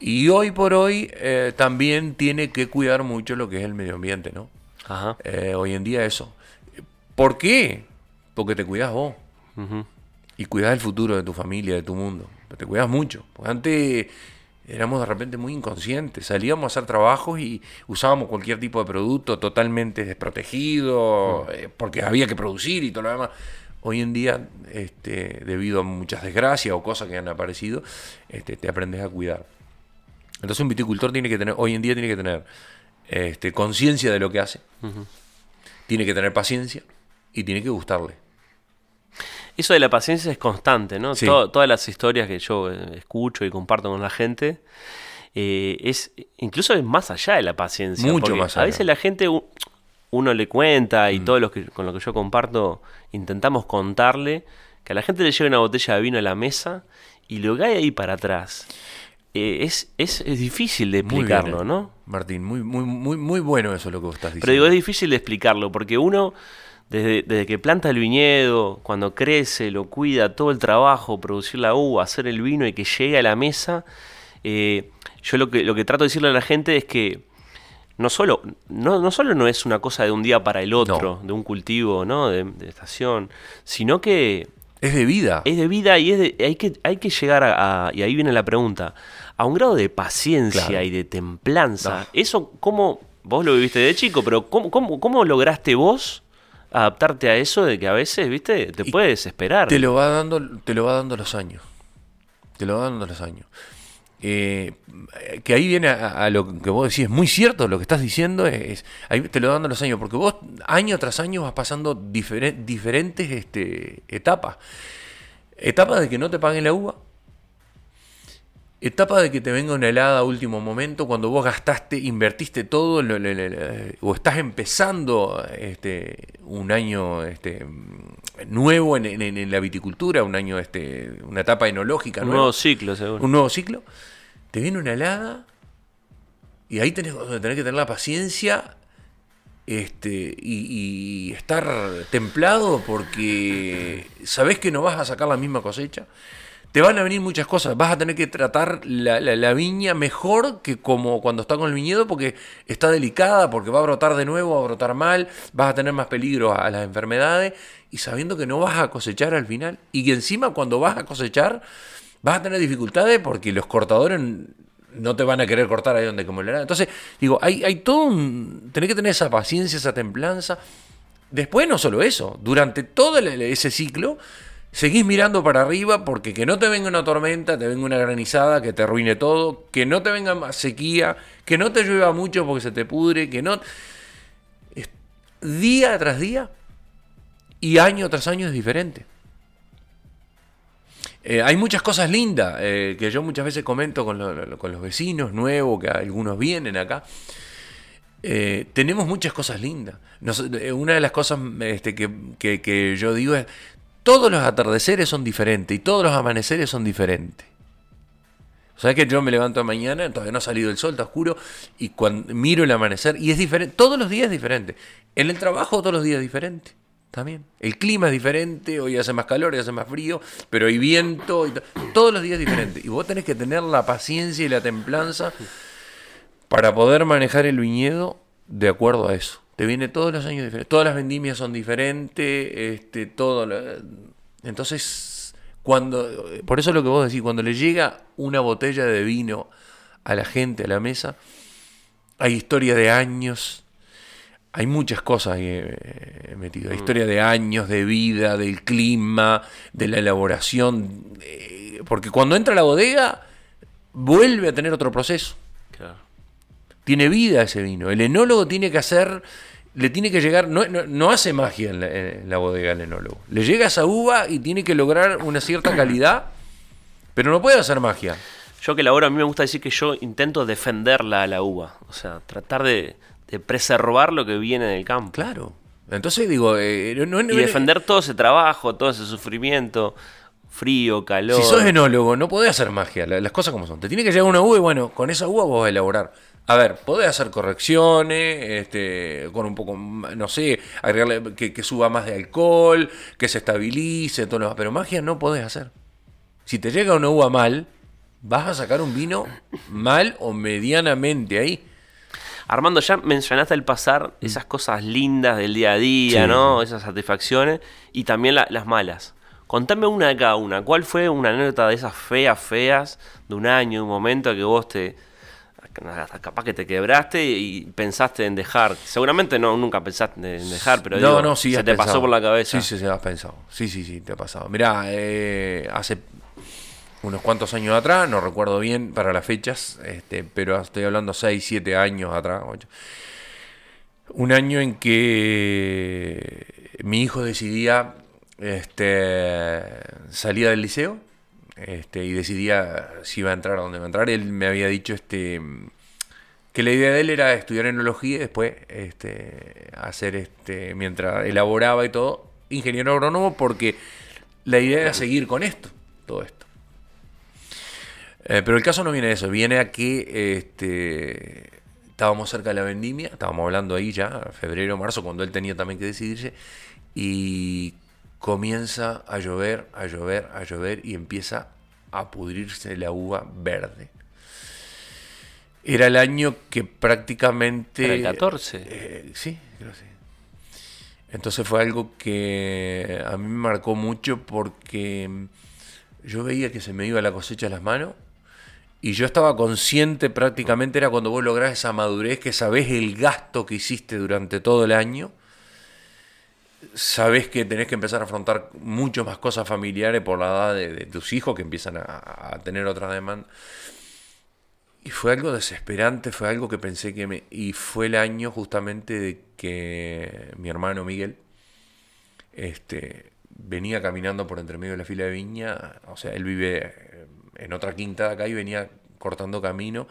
Y hoy por hoy eh, también tiene que cuidar mucho lo que es el medio ambiente, ¿no? Ajá. Eh, hoy en día eso. ¿Por qué? Porque te cuidas vos. Y cuidas el futuro de tu familia, de tu mundo. Te cuidas mucho. Porque antes éramos de repente muy inconscientes. Salíamos a hacer trabajos y usábamos cualquier tipo de producto totalmente desprotegido, eh, porque había que producir y todo lo demás. Hoy en día, este, debido a muchas desgracias o cosas que han aparecido, este, te aprendes a cuidar. Entonces un viticultor tiene que tener, hoy en día tiene que tener este, conciencia de lo que hace, tiene que tener paciencia y tiene que gustarle. Eso de la paciencia es constante, ¿no? Sí. Todas las historias que yo eh, escucho y comparto con la gente, eh, es incluso es más allá de la paciencia. Mucho más A allá. Mm. veces la gente, uno le cuenta y todos los que con lo que yo comparto, intentamos contarle que a la gente le llega una botella de vino a la mesa y lo que hay ahí para atrás. eh, es, es, es difícil de Muy bien, explicarlo, ¿no? Martín, muy, muy, muy, muy bueno eso lo que vos estás diciendo. Pero digo, es difícil de explicarlo, porque uno, desde, desde que planta el viñedo, cuando crece, lo cuida, todo el trabajo, producir la uva, hacer el vino y que llegue a la mesa, eh, yo lo que, lo que trato de decirle a la gente es que no solo no, no solo no es una cosa de un día para el otro, de un cultivo, ¿no? De, de estación, sino que Es de vida. es de vida y es de- hay, que, hay que llegar a, a- y ahí viene la pregunta, a un grado de paciencia Claro. y de templanza. No. Eso, ¿cómo? Vos lo viviste de chico, pero ¿cómo, cómo, cómo lograste vos adaptarte a eso de que a veces, viste, te Y puede desesperar? Te lo va dando, te lo va dando los años. Te lo va dando los años. eh, que ahí viene a, a lo que vos decís, es muy cierto lo que estás diciendo, es, ahí te lo dando los años, porque vos año tras año vas pasando diferen- diferentes este, etapas. Etapa de que no te paguen la uva, etapa de que te venga una helada a último momento, cuando vos gastaste, invertiste todo, lo- lo- lo- lo- o estás empezando este, un año este, nuevo en, en- en la viticultura, un año, este, una etapa enológica Un nueva nuevo ciclo, seguro. un nuevo ciclo, te viene una helada y ahí tenés, tenés que tener la paciencia este, y, y estar templado porque sabés que no vas a sacar la misma cosecha. Te van a venir muchas cosas, vas a tener que tratar la, viña mejor que como cuando está con el viñedo porque está delicada, porque va a brotar de nuevo, va a brotar mal, vas a tener más peligro a, las enfermedades y sabiendo que no vas a cosechar al final. Y que encima cuando vas a cosechar vas a tener dificultades porque los cortadores no te van a querer cortar ahí donde como le. Entonces, digo, hay, hay todo un... Tenés que tener esa paciencia, esa templanza. Después no solo eso, durante todo ese ciclo seguís mirando para arriba porque que no te venga una tormenta, te venga una granizada que te arruine todo, que no te venga más sequía, que no te llueva mucho porque se te pudre, que no... Día tras día y año tras año es diferente. Eh, hay muchas cosas lindas eh, que yo muchas veces comento con, con los vecinos nuevos, que algunos vienen acá. Eh, tenemos muchas cosas lindas. Una de las cosas este, que, que- que yo digo es, todos los atardeceres son diferentes y todos los amaneceres son diferentes. ¿Sabes que yo me levanto mañana, todavía no ha salido el sol, está oscuro, y cuando miro el amanecer, y es diferente, todos los días es diferente. En el trabajo todos los días es diferente, también. El clima es diferente, hoy hace más calor, hoy hace más frío, pero hay viento, y to- todos los días es diferente. Y vos tenés que tener la paciencia y la templanza para poder manejar el viñedo de acuerdo a eso. Te viene todos los años diferentes. Todas las vendimias son diferentes, este, todo. lo- Entonces, cuando. Por eso lo que vos decís, cuando le llega una botella de vino a la gente, a la mesa, hay historia de años. Hay muchas cosas ahí eh, metidas. Hay historia de años, de vida, del clima, de la elaboración. eh, porque cuando entra a la bodega, vuelve a tener otro proceso. Tiene vida ese vino. El enólogo tiene que hacer, le tiene que llegar, no, no- no hace magia en la, en la bodega el enólogo. Le llega esa uva y tiene que lograr una cierta calidad, pero no puede hacer magia. Yo que elaboro, a mí me gusta decir que yo intento defenderla a la uva. O sea, tratar de, de preservar lo que viene del campo. Claro. Entonces digo, eh, no, no- Y defender todo ese trabajo, todo ese sufrimiento, frío, calor. Si sos enólogo, no podés hacer magia, la- las cosas como son. Te tiene que llegar una uva y bueno, con esa uva vos vas a elaborar. A ver, podés hacer correcciones, este, con un poco, no sé, agregarle que, que suba más de alcohol, que se estabilice, todo lo demás. Pero magia no podés hacer. Si te llega una uva mal, vas a sacar un vino mal o medianamente ahí. Armando, ya mencionaste al pasar esas cosas lindas del día a día, Sí. ¿no? Esas satisfacciones y también la- las malas. Contame una de cada una. ¿Cuál fue una anécdota de esas feas, feas, de un año, de un momento que vos te. Hasta capaz que te quebraste y pensaste en dejar? Seguramente no, nunca pensaste en dejar, pero no, digo, no, sí, se te pasó por la cabeza. Sí, sí, se has pensado. Sí, sí, sí, te ha pasado. Mirá, eh, hace unos cuantos años atrás, no recuerdo bien para las fechas, este, pero estoy hablando 6, 7 años atrás. ocho. Un año en que mi hijo decidía este, salía del liceo este, y decidía si iba a entrar a dónde iba a entrar. Él me había dicho este, que la idea de él era estudiar enología y después este, hacer, este, mientras elaboraba y todo, ingeniero agrónomo, porque la idea era seguir con esto, todo esto. Eh, pero el caso no viene de eso, viene a que este, estábamos cerca de la vendimia, estábamos hablando ahí ya, febrero, marzo, cuando él tenía también que decidirse, y comienza a llover, a llover, a llover, y empieza a pudrirse la uva verde. Era el año que prácticamente... Era el 14. Eh, sí, creo que sí. Entonces fue algo que a mí me marcó mucho porque mm, yo veía que se me iba la cosecha a las manos y yo estaba consciente prácticamente, era cuando vos lográs esa madurez, que sabés el gasto que hiciste durante todo el año, sabés que tenés que empezar a afrontar mucho más cosas familiares por la edad de, tus hijos que empiezan a, tener otra demanda. Y fue algo desesperante, fue algo que pensé que me... Y fue el año justamente de que mi hermano Miguel este, venía caminando por entre medio de la fila de viña. O sea, él vive eh, en otra quinta de acá y venía cortando camino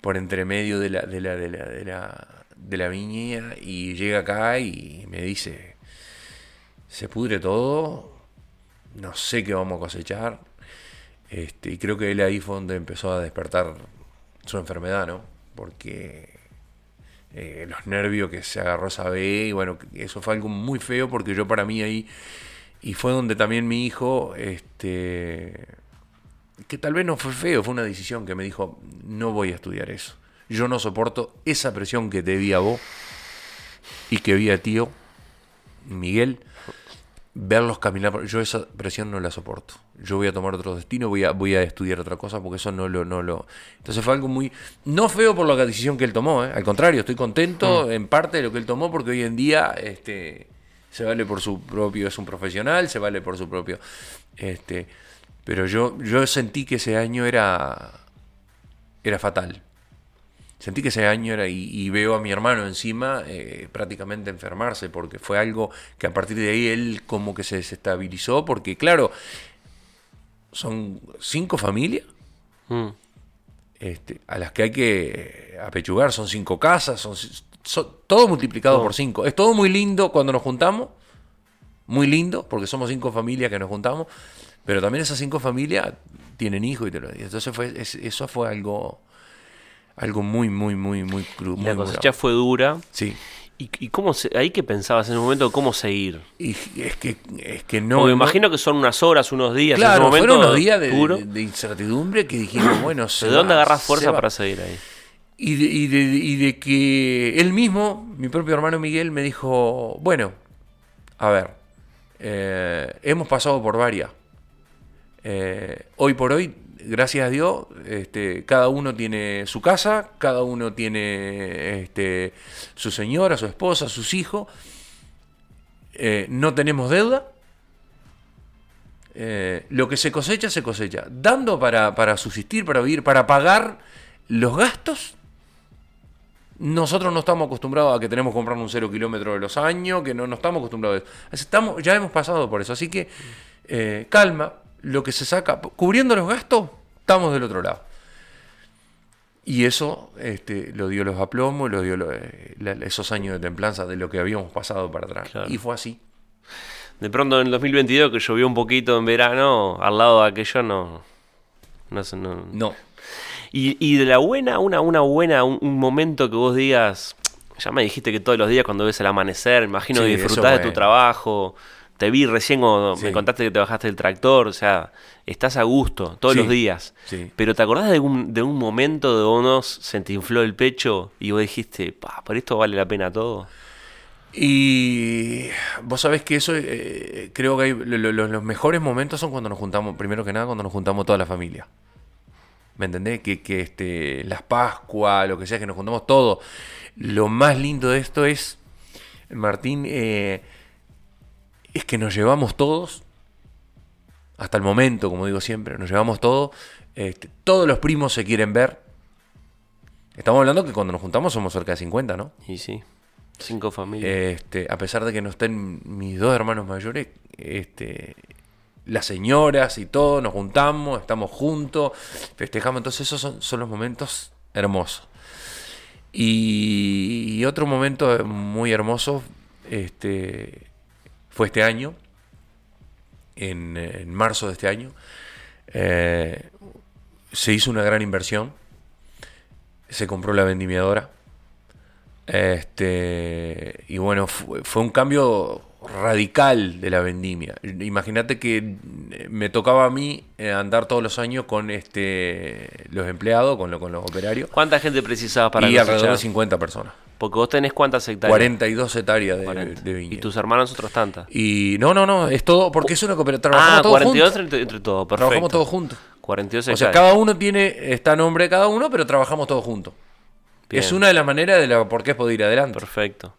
por entre medio de la, de la, de la, de la, de la viña y llega acá y me dice, se pudre todo, no sé qué vamos a cosechar. Este, y creo que él ahí fue donde empezó a despertar su enfermedad, ¿no? Porque eh, los nervios que se agarró esa B, y bueno, eso fue algo muy feo porque yo para mí ahí, y fue donde también mi hijo, este, que tal vez no fue feo, fue una decisión que me dijo, no voy a estudiar eso. Yo no soporto esa presión que te vi a vos y que vi a tío Miguel verlos caminar. Yo esa presión no la soporto. Yo voy a tomar otro destino, voy a, voy a estudiar otra cosa porque eso no lo, no lo. Entonces fue algo muy. No feo por la decisión que él tomó, ¿eh? al contrario, estoy contento en parte de lo que él tomó porque hoy en día este, se vale por su propio, es un profesional, se vale por su propio. Este, pero yo, yo sentí que ese año era, era fatal. Sentí que ese año era, y, y veo a mi hermano encima eh, prácticamente enfermarse, porque fue algo que a partir de ahí él como que se desestabilizó, porque claro, son cinco familias Mm. este, a las que hay que eh, apechugar, son cinco casas, son, son- todo multiplicado por cinco. Es todo muy lindo cuando nos juntamos, muy lindo, porque somos cinco familias que nos juntamos, pero también esas cinco familias tienen hijos y te lo Entonces fue, es- eso fue algo, algo muy, muy, muy, muy crudo. La cosecha fue dura. Sí. ¿Y, y cómo se, ahí qué pensabas en ese momento cómo seguir? Y es que, es que no. Porque no- imagino que son unas horas, unos días. en ese Claro, momento fueron unos días de, duro. de- de incertidumbre que dijimos, (clears throat) bueno, se ¿De dónde agarras fuerza para seguir ahí? Y de, y, de, y de que él mismo, mi propio hermano Miguel, me dijo, bueno, a ver, eh, hemos pasado por varias. Eh, hoy por hoy, gracias a Dios, este, cada uno tiene su casa, cada uno tiene este, su señora, su esposa, sus hijos. Eh, no tenemos deuda. Eh, lo que se cosecha, se cosecha. Dando para, para subsistir, para vivir, para pagar los gastos. Nosotros no estamos acostumbrados a que tenemos que comprar un cero kilómetro de los años, que no, no estamos acostumbrados a eso. Ya hemos pasado por eso. Así que eh, calma, lo que se saca, cubriendo los gastos, estamos del otro lado. Y eso este, lo dio los aplomos, lo dio eh, esos años de templanza de lo que habíamos pasado para atrás. Claro. Y fue así. De pronto en el 2022 que llovió un poquito en verano, al lado de aquello no... No no... No. Y, y de la buena, una, una buena, un, un momento que vos digas, ya me dijiste que todos los días cuando ves el amanecer, imagino Sí, disfrutás de tu trabajo, te vi recién cuando me contaste que te bajaste del tractor, o sea, estás a gusto todos Sí, los días. sí. Pero ¿te acordás de un, de un momento de unos se te infló el pecho y vos dijiste, pa, por esto vale la pena todo? Y vos sabés que eso, eh, creo que hay- lo- lo- lo- los mejores momentos son cuando nos juntamos, primero que nada, cuando nos juntamos toda la familia. ¿Me entendés? Que, que este, las Pascuas, lo que sea, que nos juntamos todo. Lo más lindo de esto es, Martín, eh, es que nos llevamos todos, hasta el momento, como digo siempre, nos llevamos todos. este, todos los primos se quieren ver. Estamos hablando que cuando nos juntamos somos cerca de 50, ¿no? Y sí, cinco familias. Este, a pesar de que no estén mis dos hermanos mayores, este, las señoras y todo, nos juntamos, estamos juntos, festejamos. Entonces esos son, son los momentos hermosos. Y, y otro momento muy hermoso este, fue este año, en, en marzo de este año. eh, se hizo una gran inversión, se compró la vendimiadora. Este, y bueno, fue, fue un cambio radical de la vendimia. Imagínate que eh, me tocaba a mí eh, andar todos los años con este los empleados, con, lo- con los operarios, ¿Cuánta gente precisabas para y alrededor de cosechar? 50 personas. Porque vos tenés cuántas hectáreas. 42 hectáreas de, 40. de viña. Y tus hermanos otros tantas. Y no, no, no, es todo, porque es una cooperativa. Trabajamos Ah, todos 42 juntos. entre, entre todos, perfecto. Trabajamos todos juntos. 42 O sea, hectáreas. cada uno tiene, está a nombre de cada uno, pero trabajamos todos juntos. Bien. Es una de las maneras de la por qué puedo ir adelante. Perfecto.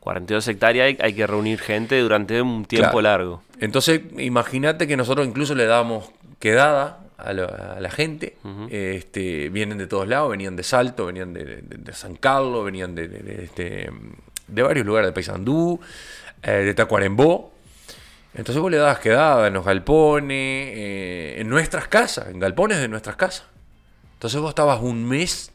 42 hectáreas hay, hay que reunir gente durante un tiempo Claro. largo. Entonces, imagínate que nosotros incluso le dábamos quedada a, la gente. Este, vienen de todos lados, venían de Salto, venían de, de- de San Carlos, venían de, este, de varios lugares, de Paysandú, eh, de Tacuarembó. Entonces vos le dabas quedada en los galpones, eh, en nuestras casas, en galpones de nuestras casas. Entonces vos estabas un mes,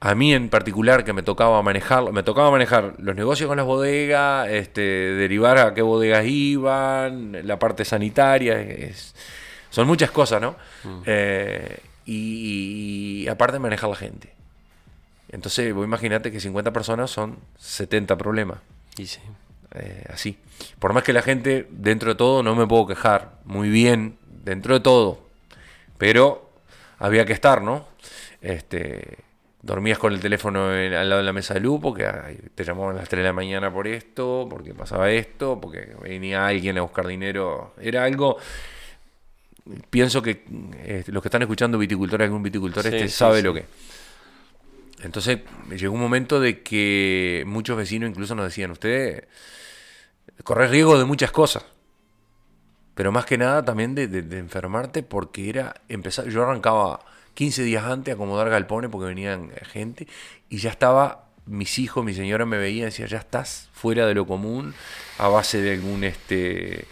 a mí en particular que me tocaba manejar, me tocaba manejar los negocios con las bodegas, este, derivar a qué bodegas iban, la parte sanitaria, es- son muchas cosas, ¿no? Eh, y, y aparte manejar la gente. Entonces vos imaginate que 50 personas son 70 problemas. Y sí. Eh, así. Por más que la gente, dentro de todo, no me puedo quejar. Muy bien, dentro de todo. Pero había que estar, ¿no? Este, dormías con el teléfono en- al lado de la mesa de luz porque ay, te llamaban a las 3 de la mañana por esto, porque pasaba esto, porque venía alguien a buscar dinero. Era algo... Pienso que eh, los que están escuchando viticultores, algún viticultor Sí, este sí, sabe sí. lo que. Entonces llegó un momento de que muchos vecinos incluso nos decían, usted corre riesgo de muchas cosas. Pero más que nada también de, de- de enfermarte porque era empezar. Yo arrancaba 15 días antes a acomodar galpones porque venían gente y ya estaba. Mis hijos, mi señora me veía y decía, ya estás fuera de lo común a base de algún este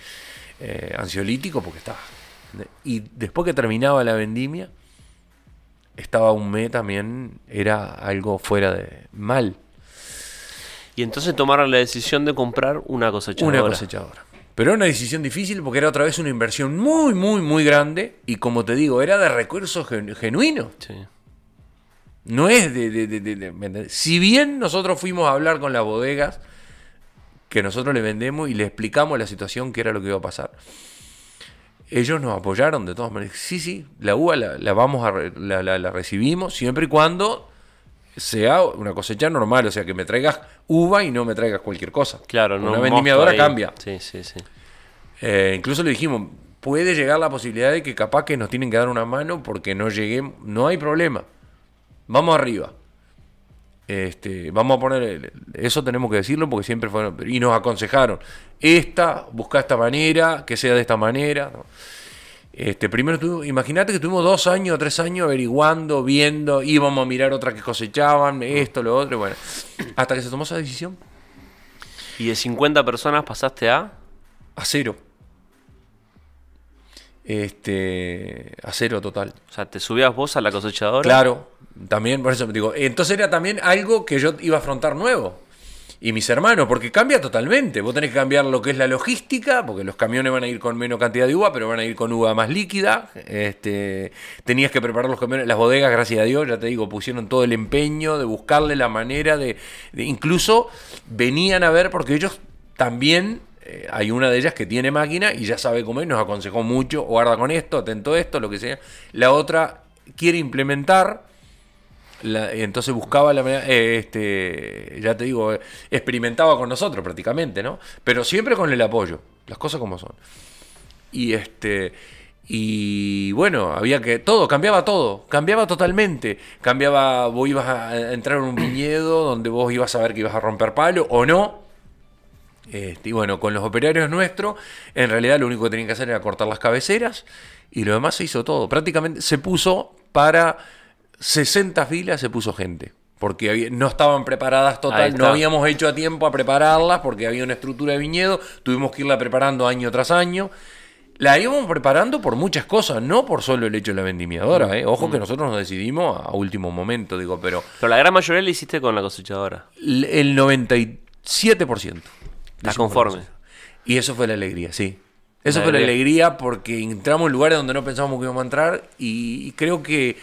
eh, ansiolítico porque estaba. Y después que terminaba la vendimia, estaba un mes también, era algo fuera de mal. Y entonces tomaron la decisión de comprar una cosechadora. Una cosechadora. Pero era una decisión difícil porque era otra vez una inversión muy, muy, muy grande. Y como te digo, era de recursos gen- genuinos. Sí. No es de. Si bien nosotros fuimos a hablar con las bodegas que nosotros le vendemos y le explicamos la situación, que era lo que iba a pasar. Ellos nos apoyaron de todas maneras. Sí, sí, la uva la, la vamos a re- la, la- la recibimos siempre y cuando sea una cosecha normal, o sea que me traigas uva y no me traigas cualquier cosa. Claro, no Una un vendimiadora cambia. Sí, sí, sí. Eh, incluso le dijimos, puede llegar la posibilidad de que capaz que nos tienen que dar una mano porque no lleguemos, no hay problema. Vamos arriba. Este, vamos a poner, eso tenemos que decirlo porque siempre fueron, y nos aconsejaron, esta, busca esta manera, que sea de esta manera. ¿no? Este, primero imagínate que tuvimos dos años o tres años averiguando, viendo, íbamos a mirar otras que cosechaban, esto, lo otro, bueno, hasta que se tomó esa decisión, Y de 50 personas pasaste a. a cero. Este, a cero total. O sea, te subías vos a la cosechadora. Claro, también, por eso me digo, entonces era también algo que yo iba a afrontar nuevo. Y mis hermanos, porque cambia totalmente. Vos tenés que cambiar lo que es la logística, porque los camiones van a ir con menos cantidad de uva, pero van a ir con uva más líquida. Este, tenías que preparar los camiones, las bodegas, gracias a Dios, ya te digo, pusieron todo el empeño de buscarle la manera de, de- incluso venían a ver, porque ellos también, eh, hay una de ellas que tiene máquina y ya sabe cómo es, nos aconsejó mucho, guarda con esto, atento a esto, lo que sea. La otra quiere implementar entonces buscaba la manera, eh, este, ya te digo, eh, experimentaba con nosotros prácticamente, ¿no? Pero siempre con el apoyo, las cosas como son. Y este, y bueno, había que, todo, cambiaba todo, cambiaba totalmente. Cambiaba, vos ibas a entrar en un viñedo donde vos ibas a ver que ibas a romper palo o no. Este, y bueno, con los operarios nuestros, en realidad lo único que tenían que hacer era cortar las cabeceras y lo demás se hizo todo. Prácticamente se puso para 60 filas, se puso gente. Porque había- no estaban preparadas total, no habíamos hecho a tiempo a prepararlas porque había una estructura de viñedo, tuvimos que irla preparando año tras año. La íbamos preparando por muchas cosas, no por solo el hecho de la vendimiadora. ¿eh? Ojo que nosotros nos decidimos a último momento, digo, pero Pero la gran mayoría la hiciste con la cosechadora. el 97%. ¿Estás conforme? Y eso fue la alegría, sí. Eso La fue la alegría. porque entramos en lugares donde no pensábamos que íbamos a entrar y creo que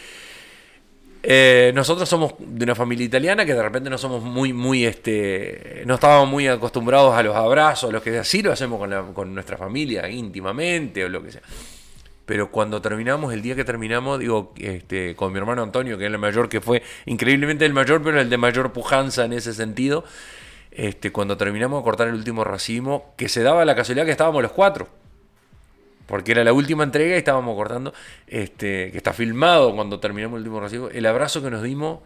eh, nosotros somos de una familia italiana que de repente no somos muy, muy, este, no estábamos muy acostumbrados a los abrazos, a los que sea. Sí lo hacemos con, la- con nuestra familia íntimamente o lo que sea. Pero cuando terminamos, el día que terminamos, digo, este, con mi hermano Antonio, que es el mayor, que fue increíblemente el mayor, pero el de mayor pujanza en ese sentido, este, cuando terminamos de cortar el último racimo, que se daba la casualidad que estábamos los cuatro. Porque era la última entrega y estábamos cortando, este, que está filmado cuando terminamos el último racimo. El abrazo que nos dimos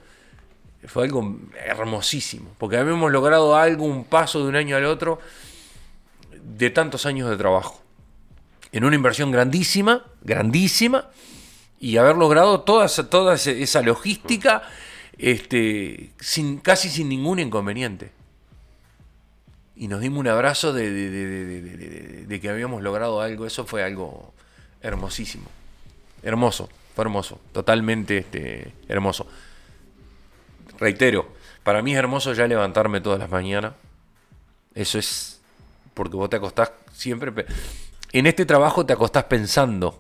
fue algo hermosísimo. Porque habíamos logrado algo, un paso de un año al otro, de tantos años de trabajo. en una inversión grandísima, grandísima, y haber logrado toda esa, toda esa- logística este, sin, casi sin ningún inconveniente. Y nos dimos un abrazo de, de- que habíamos logrado algo. Eso fue algo hermosísimo. Hermoso, fue hermoso. Totalmente este, hermoso. Reitero, para mí es hermoso ya levantarme todas las mañanas. Eso es porque vos te acostás siempre. En este trabajo te acostás pensando.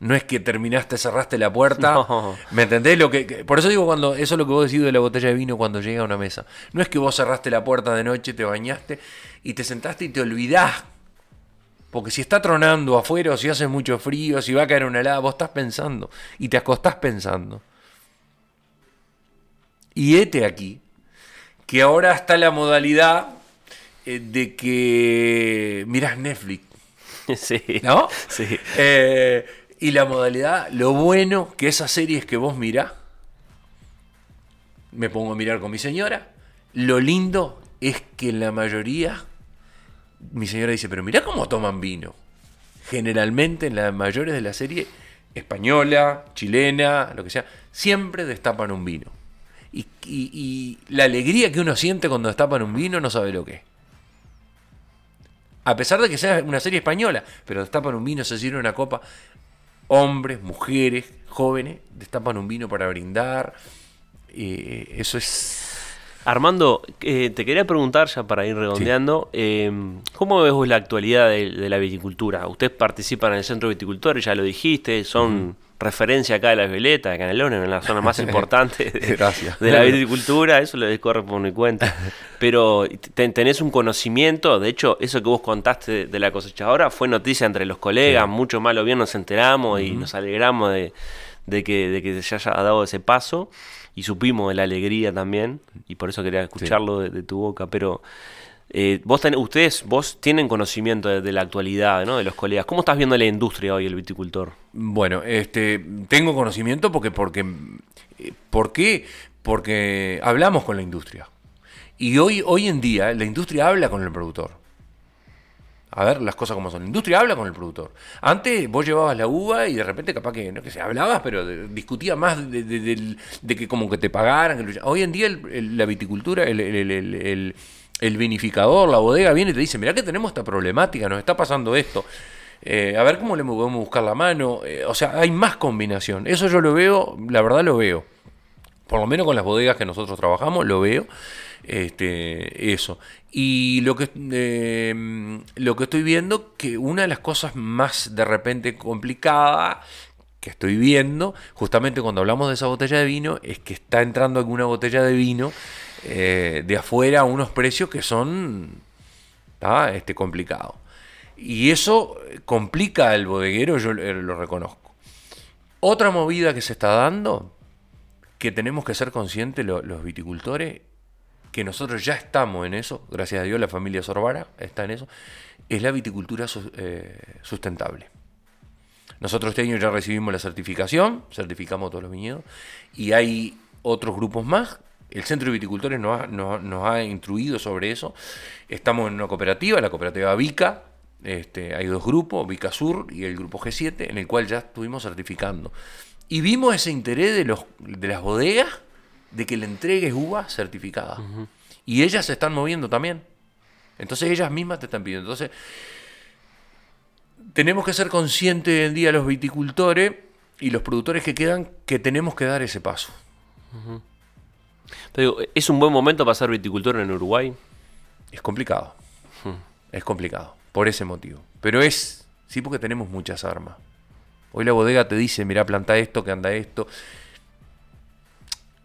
No es que terminaste, cerraste la puerta. No. ¿Me entendés? Lo que, que- por eso digo cuando eso es lo que vos decís de la botella de vino cuando llega a una mesa. No es que vos cerraste la puerta de noche, te bañaste y te sentaste y te olvidás. Porque si está tronando afuera o si hace mucho frío, si va a caer una helada, vos estás pensando y te acostás pensando. Y este aquí, que ahora está la modalidad eh, de que mirás Netflix, (laughs) sí. ¿no? Sí. Eh, y la modalidad, lo bueno que esas series que vos mirás, me pongo a mirar con mi señora, lo lindo es que la mayoría, mi señora dice, pero mirá cómo toman vino. Generalmente en las mayores de la serie, española, chilena, lo que sea, siempre destapan un vino. Y, la alegría que uno siente cuando destapan un vino no sabe lo que es. A pesar de que sea una serie española, pero destapan un vino, se sirve una copa. Hombres, mujeres, jóvenes, destapan un vino para brindar. Eh, eso es. Armando, eh, te quería preguntar ya para ir redondeando, eh, ¿cómo ves vos la actualidad de, de la viticultura? Ustedes participan en el centro de viticultores, ya lo dijiste, son referencia acá de las violetas, de Canelones, en la zona más (laughs) importante de, la viticultura, eso lo corre por mi cuenta. Pero ten- tenés un conocimiento, de hecho, eso que vos contaste de, la cosechadora fue noticia entre los colegas, mucho más o bien nos enteramos y nos alegramos de, de que, de que se haya dado ese paso y supimos de la alegría también y por eso quería escucharlo de, de tu boca pero eh, vos ustedes vos tienen conocimiento de, la actualidad ¿no? de los colegas cómo estás viendo la industria hoy el viticultor Bueno, este, tengo conocimiento porque, porque, eh, ¿por qué? Porque hablamos con la industria. Y hoy, hoy en día la industria habla con el productor. A ver las cosas como son. La industria habla con el productor. Antes vos llevabas la uva y de repente capaz que, no que se hablabas, pero discutía más de, que como que te pagaran. hoy en día la viticultura, el, el- vinificador, la bodega viene y te dice, mirá que tenemos esta problemática, nos está pasando esto. Eh, a ver cómo le podemos buscar la mano. Eh, o sea, hay más combinación. Eso yo lo veo, la verdad lo veo por lo menos con las bodegas que nosotros trabajamos, lo veo. Este, eso. Y lo que, eh, lo que estoy viendo, que una de las cosas más de repente complicada que estoy viendo, justamente cuando hablamos de esa botella de vino, es que está entrando alguna botella de vino eh, de afuera unos precios que son este, complicados. Y eso complica al bodeguero, yo eh, lo reconozco. Otra movida que se está dando, que tenemos que ser conscientes lo- los viticultores, que nosotros ya estamos en eso, gracias a Dios la familia Sorbara está en eso, es la viticultura eh, sustentable. Nosotros este año ya recibimos la certificación, certificamos todos los viñedos, y hay otros grupos más. El Centro de Viticultores nos ha, nos ha- nos ha instruido sobre eso. Estamos en una cooperativa, la cooperativa Vica. Este, hay dos grupos, Vica Sur y el grupo G7, en el cual ya estuvimos certificando. Y vimos ese interés de, los, de las bodegas de que le entregues uva certificada. Y ellas se están moviendo también. Entonces ellas mismas te están pidiendo. Entonces, tenemos que ser conscientes hoy en día los viticultores y los productores que quedan que tenemos que dar ese paso. Pero digo, es un buen momento para ser viticultor en Uruguay Es complicado. Es complicado. Por ese motivo. Pero es, sí, porque tenemos muchas armas. Hoy la bodega te dice, mira, planta esto, que anda esto.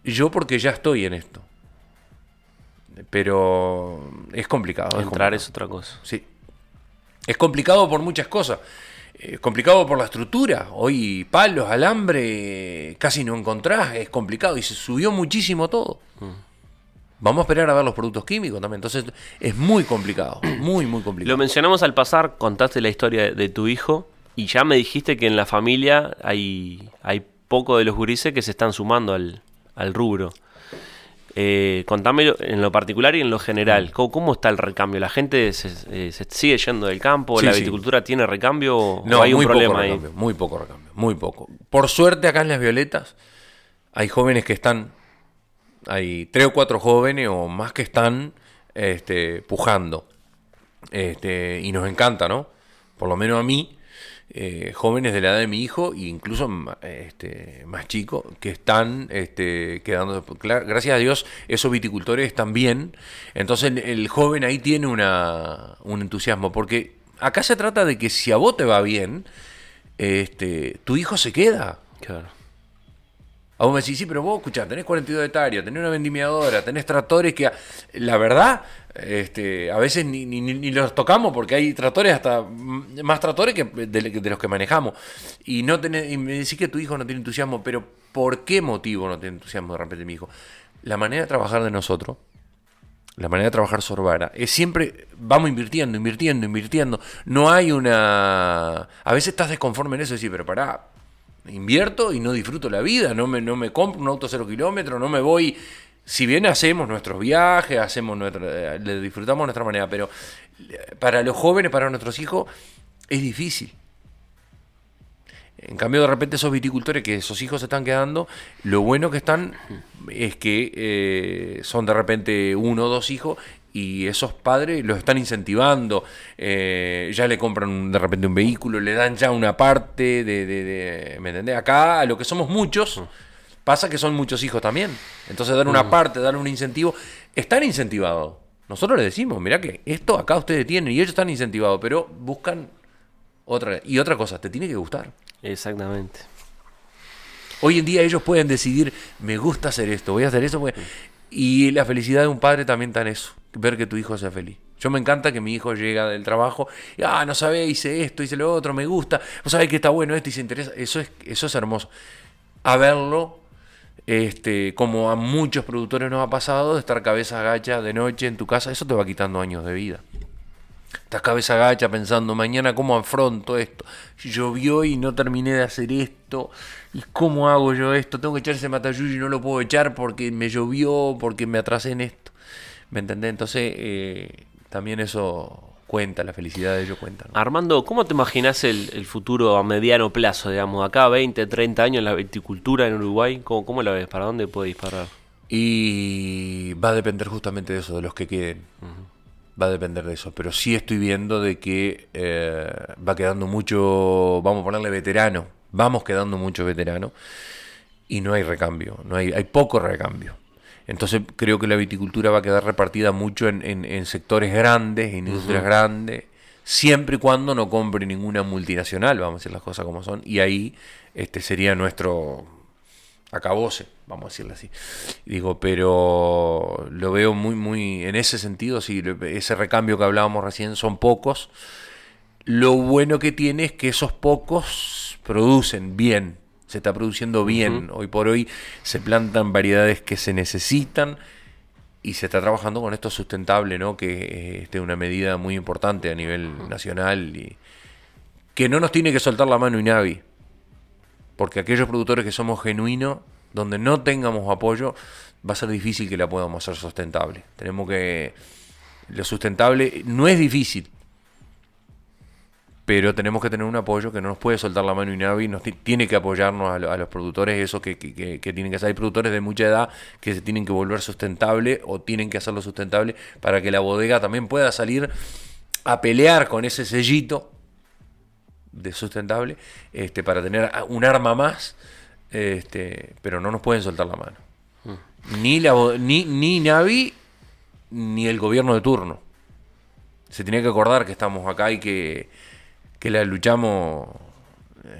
Yo porque ya estoy en esto. Pero es complicado. es entrar complicado. es otra cosa Sí. Es complicado por muchas cosas. Es complicado por la estructura. Hoy palos, alambre, casi no encontrás. Es complicado y se subió muchísimo todo. Vamos a esperar a ver los productos químicos también. Entonces es muy complicado. Muy, muy complicado. Lo mencionamos al pasar, contaste la historia de, de tu hijo y ya me dijiste que en la familia hay, hay poco de los gurises que se están sumando al, al rubro. Eh, contame en lo particular y en lo general, ¿cómo, cómo está el recambio? ¿La gente se, eh, se sigue yendo del campo? Sí, ¿La sí. viticultura tiene recambio o No, hay un problema poco ahí? muy poco recambio, muy poco. Por suerte acá en Las Violetas hay jóvenes que están, hay tres o cuatro jóvenes o más que están este, pujando. Este, y nos encanta, ¿no? Por lo menos a mí, eh, jóvenes de la edad de mi hijo, e incluso este, más chicos, que están este, quedando. Gracias a Dios, esos viticultores están bien. Entonces, el, joven ahí tiene una, un entusiasmo, porque acá se trata de que si a vos te va bien, este, tu hijo se queda. A vos me decís, sí, pero vos, escuchá, tenés 42 hectáreas, tenés una vendimiadora, tenés tractores que, la verdad, este, a veces ni, los tocamos porque hay tractores hasta, más tractores que de, de los que manejamos. Y, no tenés, y me decís que tu hijo no tiene entusiasmo, pero ¿por qué motivo no tiene entusiasmo de repente mi hijo? La manera de trabajar de nosotros, la manera de trabajar Sorbara es siempre vamos invirtiendo, invirtiendo, invirtiendo. No hay una. A veces estás desconforme en eso y decís, pero pará, invierto y no disfruto la vida, no me, no me compro un auto cero kilómetros, no me voy. Si bien hacemos nuestros viajes, hacemos nuestra, eh, le disfrutamos de nuestra manera, pero eh, para los jóvenes, para nuestros hijos, es difícil. En cambio, de repente esos viticultores que esos hijos se están quedando, lo bueno que están es que eh, son de repente uno o dos hijos y esos padres los están incentivando, eh, ya le compran un- de repente un vehículo, le dan ya una parte de, de- de- ¿me entendés? Acá a lo que somos muchos, pasa que son muchos hijos también. Entonces dar una parte, dar un incentivo, están incentivados. Nosotros les decimos, mirá que esto acá ustedes tienen y ellos están incentivados, pero buscan otra. Y otra cosa, te tiene que gustar. Exactamente. Hoy en día ellos pueden decidir, me gusta hacer esto, voy a hacer eso. voy a-". Y la felicidad de un padre también está en eso, ver que tu hijo sea feliz. Yo me encanta que mi hijo llega del trabajo, y, ah, no sabe, hice esto, hice lo otro, me gusta, no sabe que está bueno esto y se interesa. Eso es, eso es hermoso. A verlo, este, como a muchos productores nos ha pasado, de estar cabeza agacha de noche en tu casa, eso te va quitando años de vida. Estás cabeza agacha pensando, mañana cómo afronto esto. Llovió y no terminé de hacer esto. ¿Y cómo hago yo esto? Tengo que echar ese matayuyo y no lo puedo echar porque me llovió, porque me atrasé en esto. ¿Me entendés? Entonces, eh, también eso cuenta, la felicidad de ellos cuenta. ¿no? Armando, ¿cómo te imaginas el, el futuro a mediano plazo, digamos, acá 20, 30 años la viticultura en Uruguay? ¿Cómo, cómo la ves? ¿Para dónde puede disparar? Y va a depender justamente de eso, de los que queden. Va a depender de eso. Pero sí estoy viendo de que eh, va quedando mucho, vamos a ponerle veterano, vamos quedando mucho veterano y no hay recambio, no hay, hay poco recambio. Entonces creo que la viticultura va a quedar repartida mucho en, en- en sectores grandes, en industrias grandes, siempre y cuando no compre ninguna multinacional, vamos a decir las cosas como son, y ahí este sería nuestro acabose, vamos a decirlo así. Digo, pero lo veo muy, muy, en ese sentido, sí, lo- ese recambio que hablábamos recién son pocos. Lo bueno que tiene es que esos pocos producen bien, se está produciendo bien. Hoy por hoy se plantan variedades que se necesitan y se está trabajando con esto sustentable, ¿no? Que es este, una medida muy importante a nivel nacional y que no nos tiene que soltar la mano Inavi. Porque aquellos productores que somos genuinos, donde no tengamos apoyo, va a ser difícil que la podamos hacer sustentable. Tenemos que... Lo sustentable no es difícil, pero tenemos que tener un apoyo que no nos puede soltar la mano Inavi, nos ti- tiene que apoyarnos a, lo- a los productores, esos que, que- que- que tienen que ser. Hay productores de mucha edad que se tienen que volver sustentable o tienen que hacerlo sustentable para que la bodega también pueda salir a pelear con ese sellito de sustentable este, para tener un arma más, este, pero no nos pueden soltar la mano. Ni, la, ni, ni Navi ni el gobierno de turno. Se tiene que acordar que estamos acá y que, que la luchamos,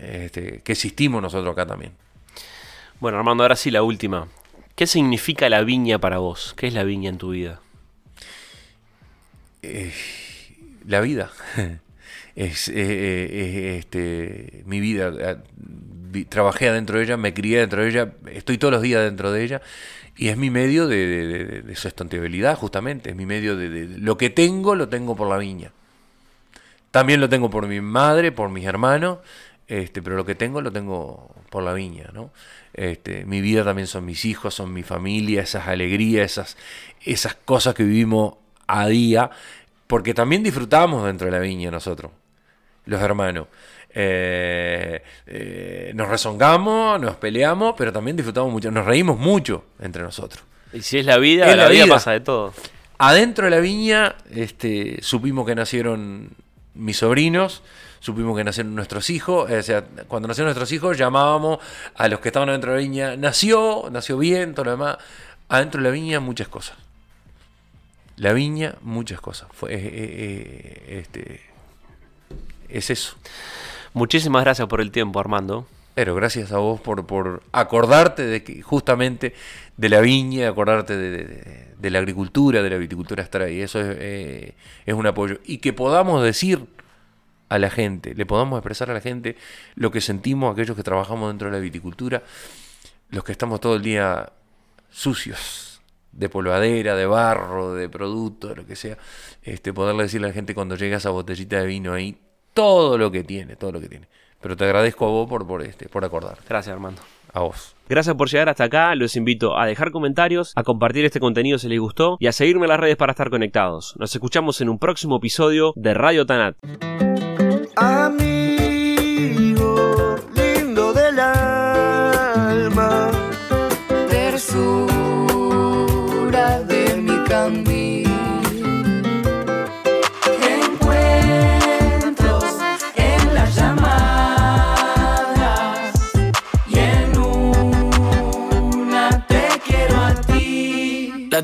este, que existimos nosotros acá también. Bueno, Armando, ahora sí la última. ¿Qué significa la viña para vos? ¿Qué es la viña en tu vida? la vida. (laughs) es eh, eh, es, este, mi vida. Eh, vi- Trabajé adentro de ella, me crié dentro de ella, estoy todos los días dentro de ella. Y es mi medio de, de, de- de- de sustentabilidad, justamente. Es mi medio de, de- Lo que tengo, lo tengo por la viña. También lo tengo por mi madre, por mis hermanos. Este, pero lo que tengo lo tengo por la viña, ¿no? Este, mi vida también son mis hijos, son mi familia, esas alegrías, esas, esas cosas que vivimos a día, porque también disfrutamos dentro de la viña nosotros, los hermanos. Eh, eh, nos rezongamos, nos peleamos, pero también disfrutamos mucho, nos reímos mucho entre nosotros. Y si es la vida, Es la, la vida vida. pasa de todo. Adentro de la viña, este, supimos que nacieron mis sobrinos, supimos que nacieron nuestros hijos, o sea, cuando nacieron nuestros hijos llamábamos a los que estaban adentro de la viña, nació, nació bien, todo lo demás. Adentro de la viña muchas cosas. La viña, muchas cosas. Fue, eh, eh, este, es eso. Muchísimas gracias por el tiempo, Armando. Pero gracias a vos por, por acordarte de que justamente de la viña, acordarte de, de- la agricultura, de la viticultura estar ahí. Eso es, eh, es un apoyo. Y que podamos decir a la gente, le podamos expresar a la gente lo que sentimos aquellos que trabajamos dentro de la viticultura, los que estamos todo el día sucios, de polvadera, de barro, de producto, de lo que sea, este, poderle decirle a la gente cuando llega esa botellita de vino ahí, todo lo que tiene, todo lo que tiene. Pero te agradezco a vos por, por, este, por acordar, Gracias, Armando. a vos. Gracias por llegar hasta acá, los invito a dejar comentarios, a compartir este contenido si les gustó y a seguirme en las redes para estar conectados. Nos escuchamos en un próximo episodio de Radio Tanat.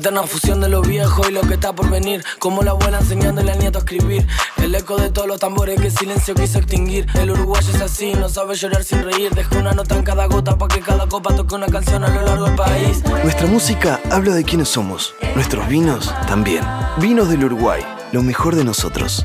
Eterna fusión de lo viejo y lo que está por venir. Como la abuela enseñándole al nieto a escribir. El eco de todos los tambores que el silencio quiso extinguir. El uruguayo es así, no sabe llorar sin reír. Deja una nota en cada gota para que cada copa toque una canción a lo largo del país. Nuestra música habla de quiénes somos. Nuestros vinos también. Vinos del Uruguay, lo mejor de nosotros.